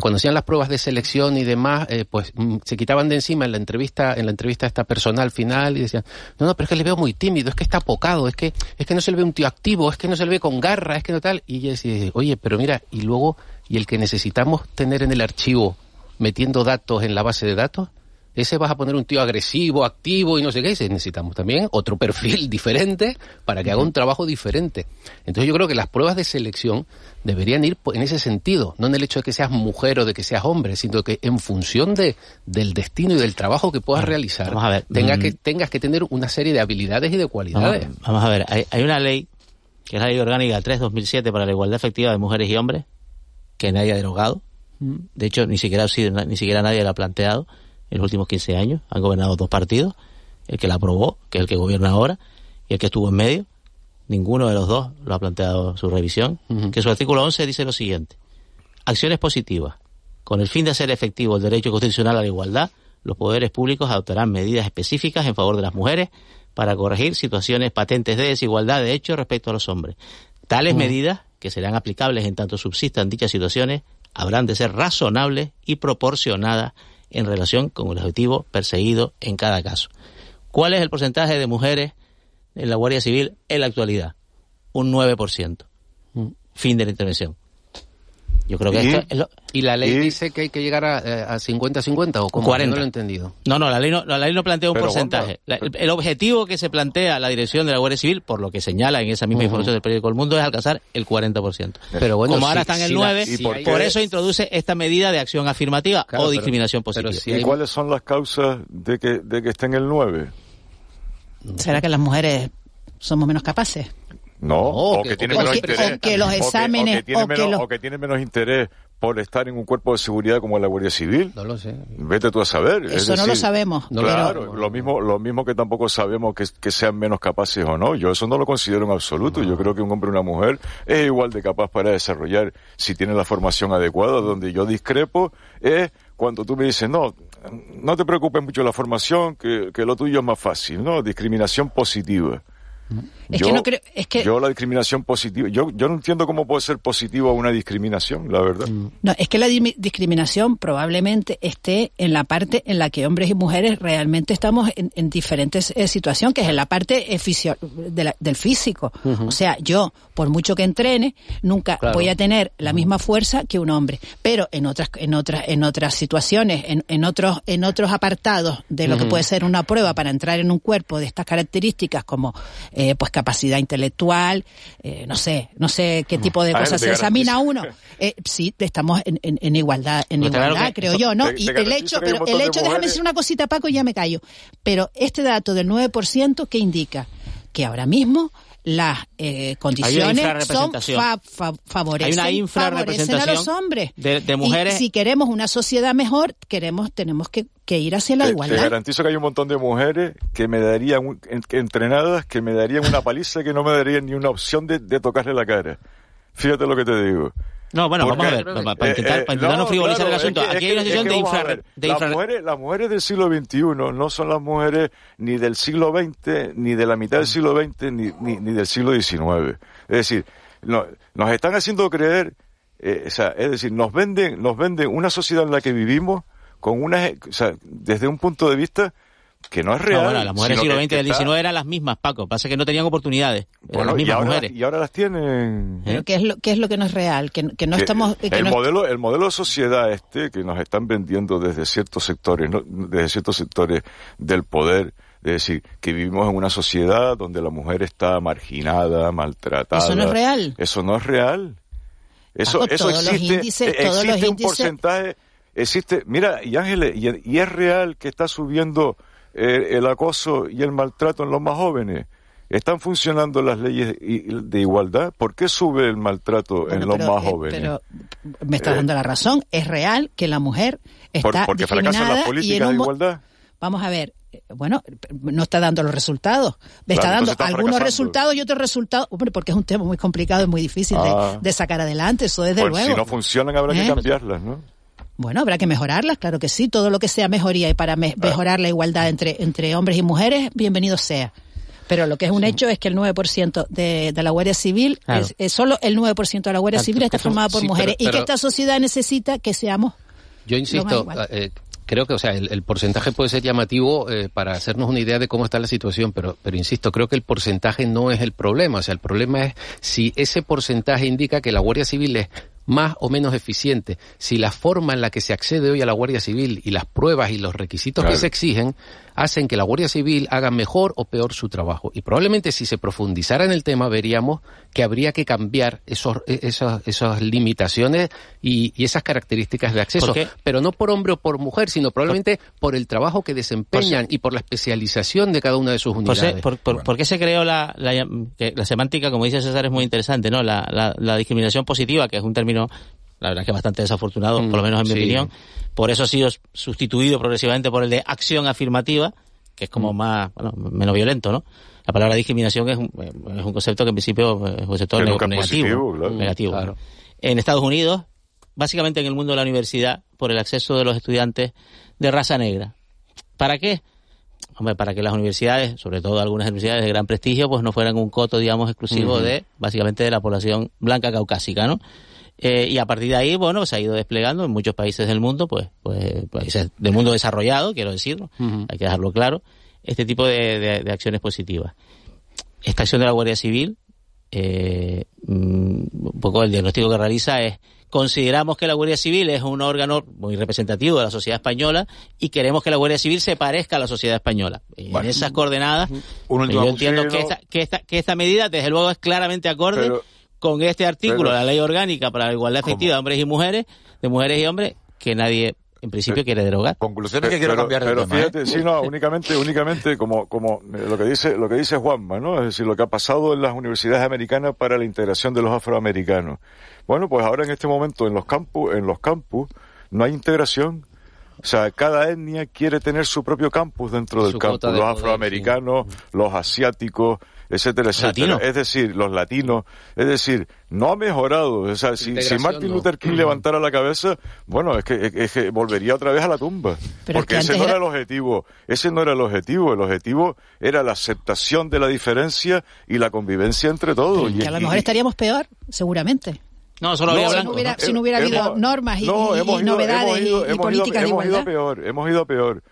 Cuando hacían las pruebas de selección y demás, eh, pues mm, se quitaban de encima en la entrevista, en la entrevista esta personal final y decían, no, no, pero es que le veo muy tímido, es que está apocado, es que, es que no se le ve un tío activo, es que no se le ve con garra, es que no tal. Y ella decía, oye, pero mira, y luego, y el que necesitamos tener en el archivo metiendo datos en la base de datos, ese vas a poner un tío agresivo, activo y no sé qué, ese necesitamos también otro perfil diferente para que haga un trabajo diferente. Entonces yo creo que las pruebas de selección deberían ir en ese sentido, no en el hecho de que seas mujer o de que seas hombre, sino que en función de del destino y del trabajo que puedas realizar, vamos a ver, tenga mm. que, tengas que tener una serie de habilidades y de cualidades. Vamos, vamos a ver, hay, hay una ley, que es la Ley Orgánica 3-2007 para la igualdad efectiva de mujeres y hombres, que nadie ha derogado. De hecho, ni siquiera, ha sido- ni siquiera nadie la ha planteado en los últimos 15 años. Han gobernado dos partidos, el que la aprobó, que es el que gobierna ahora, y el que estuvo en medio. Ninguno de los dos lo ha planteado su revisión. Que su artículo 11 dice lo siguiente. Acciones positivas. Con el fin de hacer efectivo el derecho constitucional a la igualdad, los poderes públicos adoptarán medidas específicas en favor de las mujeres para corregir situaciones patentes de desigualdad de hecho respecto a los hombres. Tales medidas, que serán aplicables en tanto subsistan dichas situaciones, habrán de ser razonables y proporcionadas en relación con el objetivo perseguido en cada caso. ¿Cuál es el porcentaje de mujeres en la Guardia Civil en la actualidad? Un 9%. Fin de la intervención. Yo creo que ¿Y? esto es lo- ¿Y la ley dice que hay que llegar a, eh, a 50-50 o como 40. No lo he entendido. No, no, la ley no, la ley no plantea un Pero, porcentaje. La- el, el objetivo que se plantea la dirección de la Guardia Civil, por lo que señala en esa misma información del periódico El Mundo, es alcanzar el 40%. Pero bueno, Como ahora si- están en si el la- 9, si por, eso introduce esta medida de acción afirmativa Claro, o pero- discriminación pero positiva. ¿Y cuáles son las causas de que, de que esté en el 9? ¿Será que las mujeres somos menos capaces? No, o que- que, tiene o menos que- interés. o que los o que- exámenes- O que, tiene o que menos, los- o que tiene menos interés por estar en un cuerpo de seguridad como la Guardia Civil. No lo sé. Vete tú a saber. es Eso no lo sabemos, No claro, lo mismo, lo mismo que tampoco sabemos que, que sean menos capaces o no. Yo eso no lo considero en absoluto. Yo creo que un hombre y una mujer es igual de capaz para desarrollar si tiene la formación adecuada. Donde yo discrepo es cuando tú me dices, no, no te preocupes mucho la formación, que, que lo tuyo es más fácil, ¿no? Discriminación positiva. Es yo, que no creo, es que yo la discriminación positiva, yo, yo no entiendo cómo puede ser positiva una discriminación, la verdad. No, es que la di- discriminación probablemente esté en la parte en la que hombres y mujeres realmente estamos en, en diferentes eh, situaciones, que es en la parte eh, de la- del físico. O sea, yo, por mucho que entrene, nunca Claro. voy a tener la misma fuerza que un hombre. Pero en otras, en otras, en otras situaciones, en, en otros, en otros apartados de lo que puede ser una prueba para entrar en un cuerpo de estas características como, eh, pues capacidad intelectual, eh, no sé, no sé qué tipo de A cosas se examina uno. Eh, sí, estamos en, en- en igualdad, en igualdad, creo yo, ¿no? te- y te el hecho, pero el de hecho, déjame decir una cosita, Paco, y ya me callo. Pero este dato del 9% que indica que ahora mismo las eh, condiciones son fa- fa- favorecen, Hay una favorecen a los hombres. de- de Y mujeres- si queremos una sociedad mejor, queremos tenemos que, que ir hacia la Te, te garantizo que hay un montón de mujeres que me darían, un- en- que entrenadas, que me darían una paliza que no me darían ni una opción de, de tocarle la cara. Fíjate lo que te digo. No, bueno, Porque- vamos a ver, para Eh, intentar, eh, para intentar no, frivolizar claro, el es asunto. que- Aquí hay una es que de infra... ver, de las, infra- mujeres, las mujeres del siglo XXI no son las mujeres ni del siglo XX, ni de la mitad del siglo XX, ni, ni, ni del siglo XIX. Es decir, no- nos están haciendo creer, eh, o sea, es decir, nos venden, nos venden una sociedad en la que vivimos con una, o sea, desde un punto de vista que no es No, real. bueno, las mujeres del siglo XX y del XIX eran las mismas, Paco. Pasa que no tenían oportunidades. Bueno, las y mismas ahora, mujeres. y ahora las tienen. Pero ¿qué es lo, qué es lo que no es real? Que, que no que estamos... que el no- modelo el modelo de sociedad este que nos están vendiendo desde ciertos sectores ¿no? desde ciertos sectores del poder es decir que vivimos en una sociedad donde la mujer está marginada maltratada Eso no es real. eso no es real eso Paco, eso todos los existe índices- eh, todos los un índices- porcentaje existe mira y Ángeles y, y es real que está subiendo eh, el acoso y el maltrato en los más jóvenes ¿Están funcionando las leyes de igualdad? ¿Por qué sube el maltrato en los pero, más eh, jóvenes? pero me estás Eh, dando la razón. Es real que la mujer está porque fracasan las en políticas de igualdad. Vamos a ver, eh, bueno, no está dando los resultados. Me Claro, está dando algunos resultados y otros resultados. Hombre, porque es un tema muy complicado y muy difícil de- Ah. de, sacar adelante, eso desde Pues luego. si no funcionan habrá que cambiarlas, ¿no? Bueno, habrá que mejorarlas, claro que sí. Todo lo que sea mejoría y para me- mejorar la igualdad entre, entre hombres y mujeres, bienvenido sea. Pero lo que es un hecho es que el 9% de, de la Guardia Civil, Claro. es, es solo el 9% de la Guardia Claro, Civil está formada por sí, mujeres pero- y que esta sociedad necesita que seamos Yo insisto, eh, creo que, o sea, el, el porcentaje puede ser llamativo eh, para hacernos una idea de cómo está la situación, pero, pero insisto, creo que el porcentaje no es el problema. O sea, el problema es si ese porcentaje indica que la Guardia Civil es más o menos eficiente, si la forma en la que se accede hoy a la Guardia Civil y las pruebas y los requisitos Claro. que se exigen hacen que la Guardia Civil haga mejor o peor su trabajo. Y probablemente si se profundizara en el tema veríamos que habría que cambiar esos, eh, esas, esas limitaciones y, y esas características de acceso. Pero no por hombre o por mujer, sino probablemente por el trabajo que desempeñan y por la especialización de cada una de sus unidades. por- por- ¿por qué se creó la, la semántica, como dice César, es muy interesante, ¿no? La, la- la discriminación positiva, que es un término, la verdad que bastante desafortunado, por lo menos en mi sí. opinión. Por eso ha sido sustituido progresivamente por el de acción afirmativa, que es como más, bueno, menos violento, ¿no? La palabra discriminación es un, es un concepto que en principio es un concepto es negativo. positivo, claro. negativo, Claro. ¿no? En Estados Unidos, básicamente en el mundo de la universidad, por el acceso de los estudiantes de raza negra. ¿Para qué? Hombre, para que las universidades, sobre todo algunas universidades de gran prestigio, pues no fueran un coto, digamos, exclusivo de, básicamente, de la población blanca caucásica, ¿no? Eh, y a partir de ahí, bueno, se ha ido desplegando en muchos países del mundo, pues, pues países del mundo desarrollado, quiero decirlo, hay que dejarlo claro, este tipo de, de- de acciones positivas. Esta acción de la Guardia Civil, eh, mm, un poco el diagnóstico que realiza es consideramos que la Guardia Civil es un órgano muy representativo de la sociedad española y queremos que la Guardia Civil se parezca a la sociedad española. En esas coordenadas, último yo entiendo que esta, que, esta, que esta medida, desde luego, es claramente acorde Pero- con este artículo, pero- la Ley Orgánica para la Igualdad Efectiva de Hombres y Mujeres, de mujeres y hombres, que nadie, en principio, quiere derogar. Conclusiones que Pero- quiero cambiar de pero tema. ¿eh? fíjate, sí, no, únicamente, únicamente como, como eh, lo que dice, lo que dice Juanma, ¿no? Es decir, lo que ha pasado en las universidades americanas para la integración de los afroamericanos. Bueno, pues ahora en este momento en los campus, en los campus, no hay integración. O sea, cada etnia quiere tener su propio campus dentro del Su campus. de Los poder, afroamericanos, los asiáticos, etcétera, etcétera. Es decir, los latinos, es decir, no ha mejorado. O sea, si, si Martin Luther King levantara la cabeza, bueno, es que, es que volvería otra vez a la tumba. porque ese no era... el objetivo. Ese no era el objetivo. El objetivo era la aceptación de la diferencia y la convivencia entre todos. que a lo mejor estaríamos peor, seguramente. No, solo no, si, no hubiera, si no hubiera habido normas y, novedades y, políticas hemos ido peor, hemos ido peor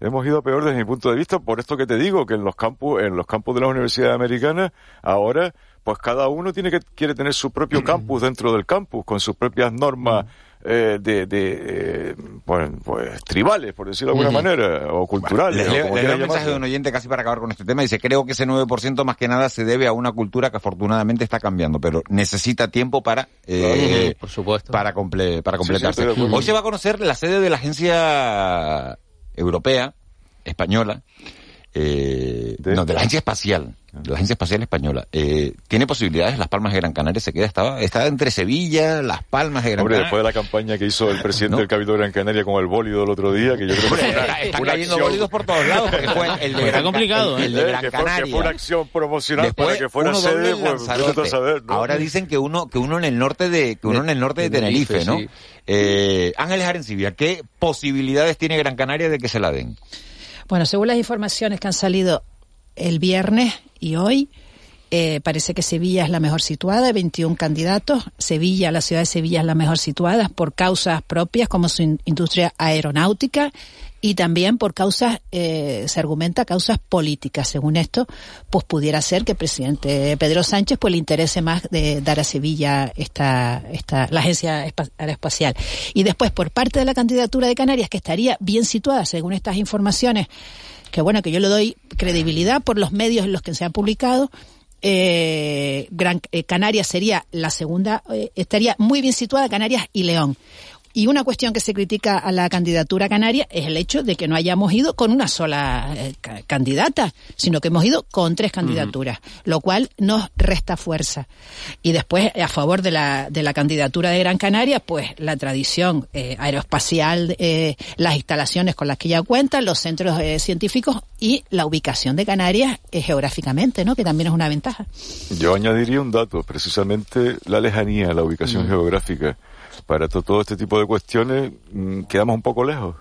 hemos ido peor desde mi punto de vista por esto que te digo que en los campus en los campus de las universidades americanas ahora pues cada uno tiene que quiere tener su propio campus dentro del campus con sus propias normas eh, de, de eh, pues, pues, tribales, por decirlo de alguna manera, o culturales. Les, leo un mensaje de un oyente casi para acabar con este tema. Dice, creo que ese 9% más que nada se debe a una cultura que afortunadamente está cambiando, pero necesita tiempo para, eh, por supuesto. para, comple para completarse. Hoy se va a conocer la sede de la agencia europea, española, eh, no, de la agencia espacial, de la agencia espacial española. Eh, tiene posibilidades, Las Palmas de Gran Canaria se queda, estaba, estaba entre Sevilla, Las Palmas de Gran Hombre, Canaria. después de la campaña que hizo el presidente del Cabildo de Gran Canaria con el bólido el otro día, que yo creo que fue una, está cayendo bólidos por todos lados, porque fue el de Gran, complicado, el, de Gran que Canaria. Fue, que fue una acción promocional después, para que fuera sede, pues, saber, ¿no? Ahora dicen que uno, que uno en el norte de, que uno en el norte de, de Tenerife, ¿no? Sí. Eh, Ángeles Arencibia, ¿qué posibilidades tiene Gran Canaria de que se la den? Bueno, según las informaciones que han salido el viernes y hoy, eh, parece que Sevilla es la mejor situada, 21 candidatos. Sevilla, la ciudad de Sevilla es la mejor situada por causas propias como su in industria aeronáutica y también por causas, eh, se argumenta causas políticas. Según esto, pues pudiera ser que el presidente Pedro Sánchez pues le interese más de dar a Sevilla esta, esta, la agencia aeroespacial. Y después, por parte de la candidatura de Canarias, que estaría bien situada según estas informaciones, que bueno, que yo le doy credibilidad por los medios en los que se ha publicado, eh, Gran eh, Canarias sería la segunda, eh, estaría muy bien situada Canarias y León. Y una cuestión que se critica a la candidatura canaria es el hecho de que no hayamos ido con una sola eh, candidata, sino que hemos ido con tres candidaturas, uh -huh. lo cual nos resta fuerza. Y después, a favor de la, de la candidatura de Gran Canaria, pues la tradición eh, aeroespacial, eh, las instalaciones con las que ya cuentan, los centros eh, científicos y la ubicación de Canarias eh, geográficamente, ¿no? Que también es una ventaja. Yo añadiría un dato, precisamente la lejanía, la ubicación uh -huh. geográfica para todo este tipo de cuestiones mmm, quedamos un poco lejos.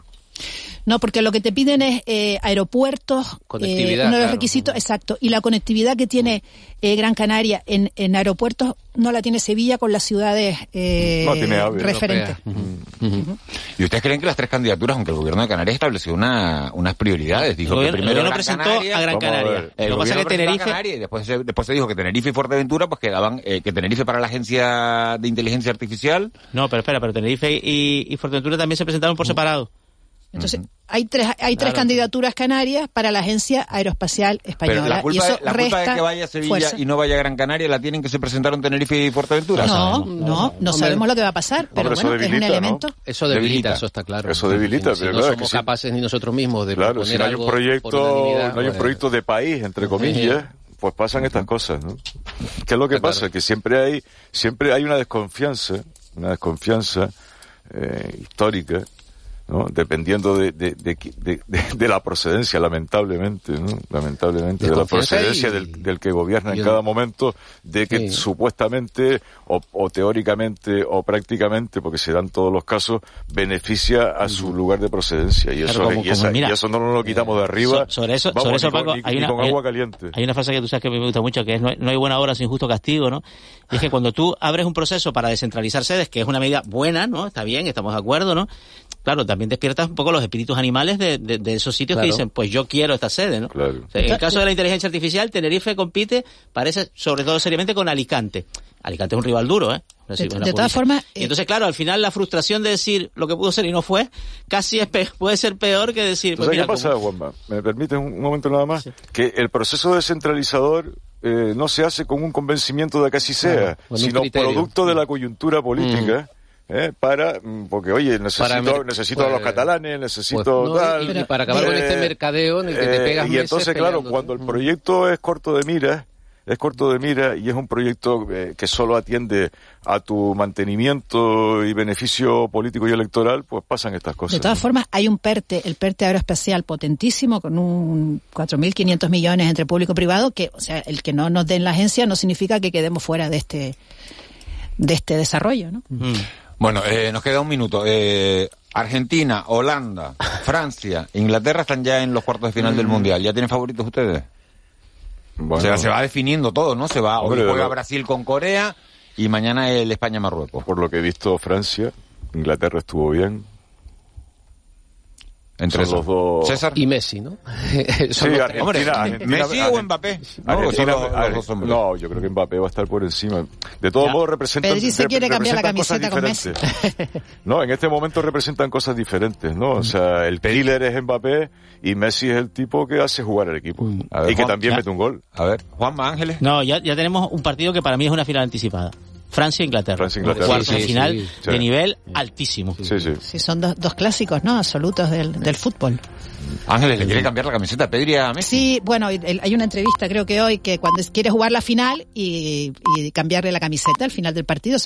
No, porque lo que te piden es eh, aeropuertos, eh, uno de los claro. requisitos, exacto, y la conectividad que tiene eh, Gran Canaria en, en, aeropuertos no la tiene Sevilla con las ciudades eh, no, tiene referentes. Uh -huh. Uh -huh. ¿Y ustedes creen que las tres candidaturas, aunque el gobierno de Canarias estableció una, unas prioridades, dijo el que primero Gran presentó Canaria, a Gran Canaria. El lo pasa que Tenerife Canaria, y después, se, después se dijo que Tenerife y Fuerteventura pues quedaban eh, que Tenerife para la agencia de inteligencia artificial. No, pero espera, pero Tenerife y, y Fuerteventura también se presentaron por uh -huh. separado. Entonces, uh -huh. hay tres, hay tres claro. candidaturas canarias para la Agencia Aeroespacial Española. Pero la culpa, y eso la culpa de que vaya a Sevilla fuerza. y no vaya a Gran Canaria la tienen que se presentaron Tenerife y Fuerteventura. No, no, no, no sabemos lo que va a pasar, pero bueno, debilita, es un elemento. ¿no? Eso debilita, debilita, eso está claro. Eso debilita, si, pero si no somos que capaces ni nosotros mismos de claro, si no hay un proyecto, no hay un proyecto de país, entre comillas, pues pasan estas cosas, ¿no? ¿Qué es lo que está pasa? Claro. Que siempre hay, siempre hay una desconfianza, una desconfianza eh, histórica ¿no? dependiendo de, de, de, de, la procedencia, lamentablemente, ¿no? lamentablemente, de la procedencia y, del, del, que gobierna en cada momento, de que sí. supuestamente o, o, teóricamente o prácticamente, porque se dan todos los casos, beneficia a su lugar de procedencia y eso, como, y, esa, mira, y eso no nos lo quitamos de arriba. So, sobre eso, vamos, sobre eso Paco, ni, hay, ni una, con agua caliente. hay una frase que tú sabes que me gusta mucho, que es no hay, no hay buena obra sin justo castigo, ¿no? Y es que cuando tú abres un proceso para descentralizar sedes, que es una medida buena, ¿no? Está bien, estamos de acuerdo, ¿no? Claro, también despiertas un poco los espíritus animales de, de, de esos sitios claro. que dicen, pues yo quiero esta sede, ¿no? Claro. O sea, en el caso de la inteligencia artificial, Tenerife compite, parece, sobre todo seriamente, con Alicante. Alicante es un rival duro, ¿eh? De, de todas formas... Y entonces, claro, al final la frustración de decir lo que pudo ser y no fue, casi es puede ser peor que decir... Pues mira, ¿Qué pasa, como... Juanma? ¿Me permites un, momento nada más? Sí. Que el proceso descentralizador eh, no se hace con un convencimiento de que así sea, claro, sino producto de la coyuntura política. Mm. ¿Eh? para porque oye necesito para necesito pues, a los catalanes necesito pues, no, tal y, para acabar eh, con este mercadeo en el que te pegas y entonces claro cuando el proyecto es corto de miras es corto de mira y es un proyecto eh, que solo atiende a tu mantenimiento y beneficio político y electoral, pues pasan estas cosas. De todas formas, hay un PERTE, el PERTE aeroespacial potentísimo, con un 4.500 millones entre público y privado, que, o sea, el que no nos den la agencia no significa que quedemos fuera de este, de este desarrollo, ¿no? Mm. Bueno, eh, nos queda un minuto. Eh, Argentina, Holanda, Francia, Inglaterra están ya en los cuartos de final del Mm. Mundial. ¿Ya tienen favoritos ustedes? Bueno. O sea, se va definiendo todo, ¿no? Se va, hoy juega Brasil con Corea y mañana el España-Marruecos. Por lo que he visto, Francia, Inglaterra estuvo bien. Entre Son esos. los dos. César. Y Messi, ¿no? Sí, Son los tres. Argentina, Hombre, Argentina- ¿Messi o Mbappé? No, Argentina- son los- los Argentina- dos hombres. no, yo creo que Mbappé va a estar por encima. De todos modos, representan. Pedri se quiere cambiar la camiseta con diferentes. No, en este momento representan cosas diferentes, ¿no? O sea, el killer es Mbappé y Messi es el tipo que hace jugar al equipo. A ver, y que Juan, también ya. mete un gol. A ver, Juanma Ángeles. No, ya, ya tenemos un partido que para mí es una final anticipada. Francia-Inglaterra. Francia-Inglaterra. Cuartos Sí, de sí, final sí, sí. de nivel altísimo. Sí, sí. Sí, son dos, dos clásicos, ¿no? Absolutos del, del fútbol. Ángeles, ¿le quiere cambiar la camiseta a Pedri a Messi? Sí, bueno, hay una entrevista creo que hoy que cuando quiere jugar la final y, y cambiarle la camiseta al final del partido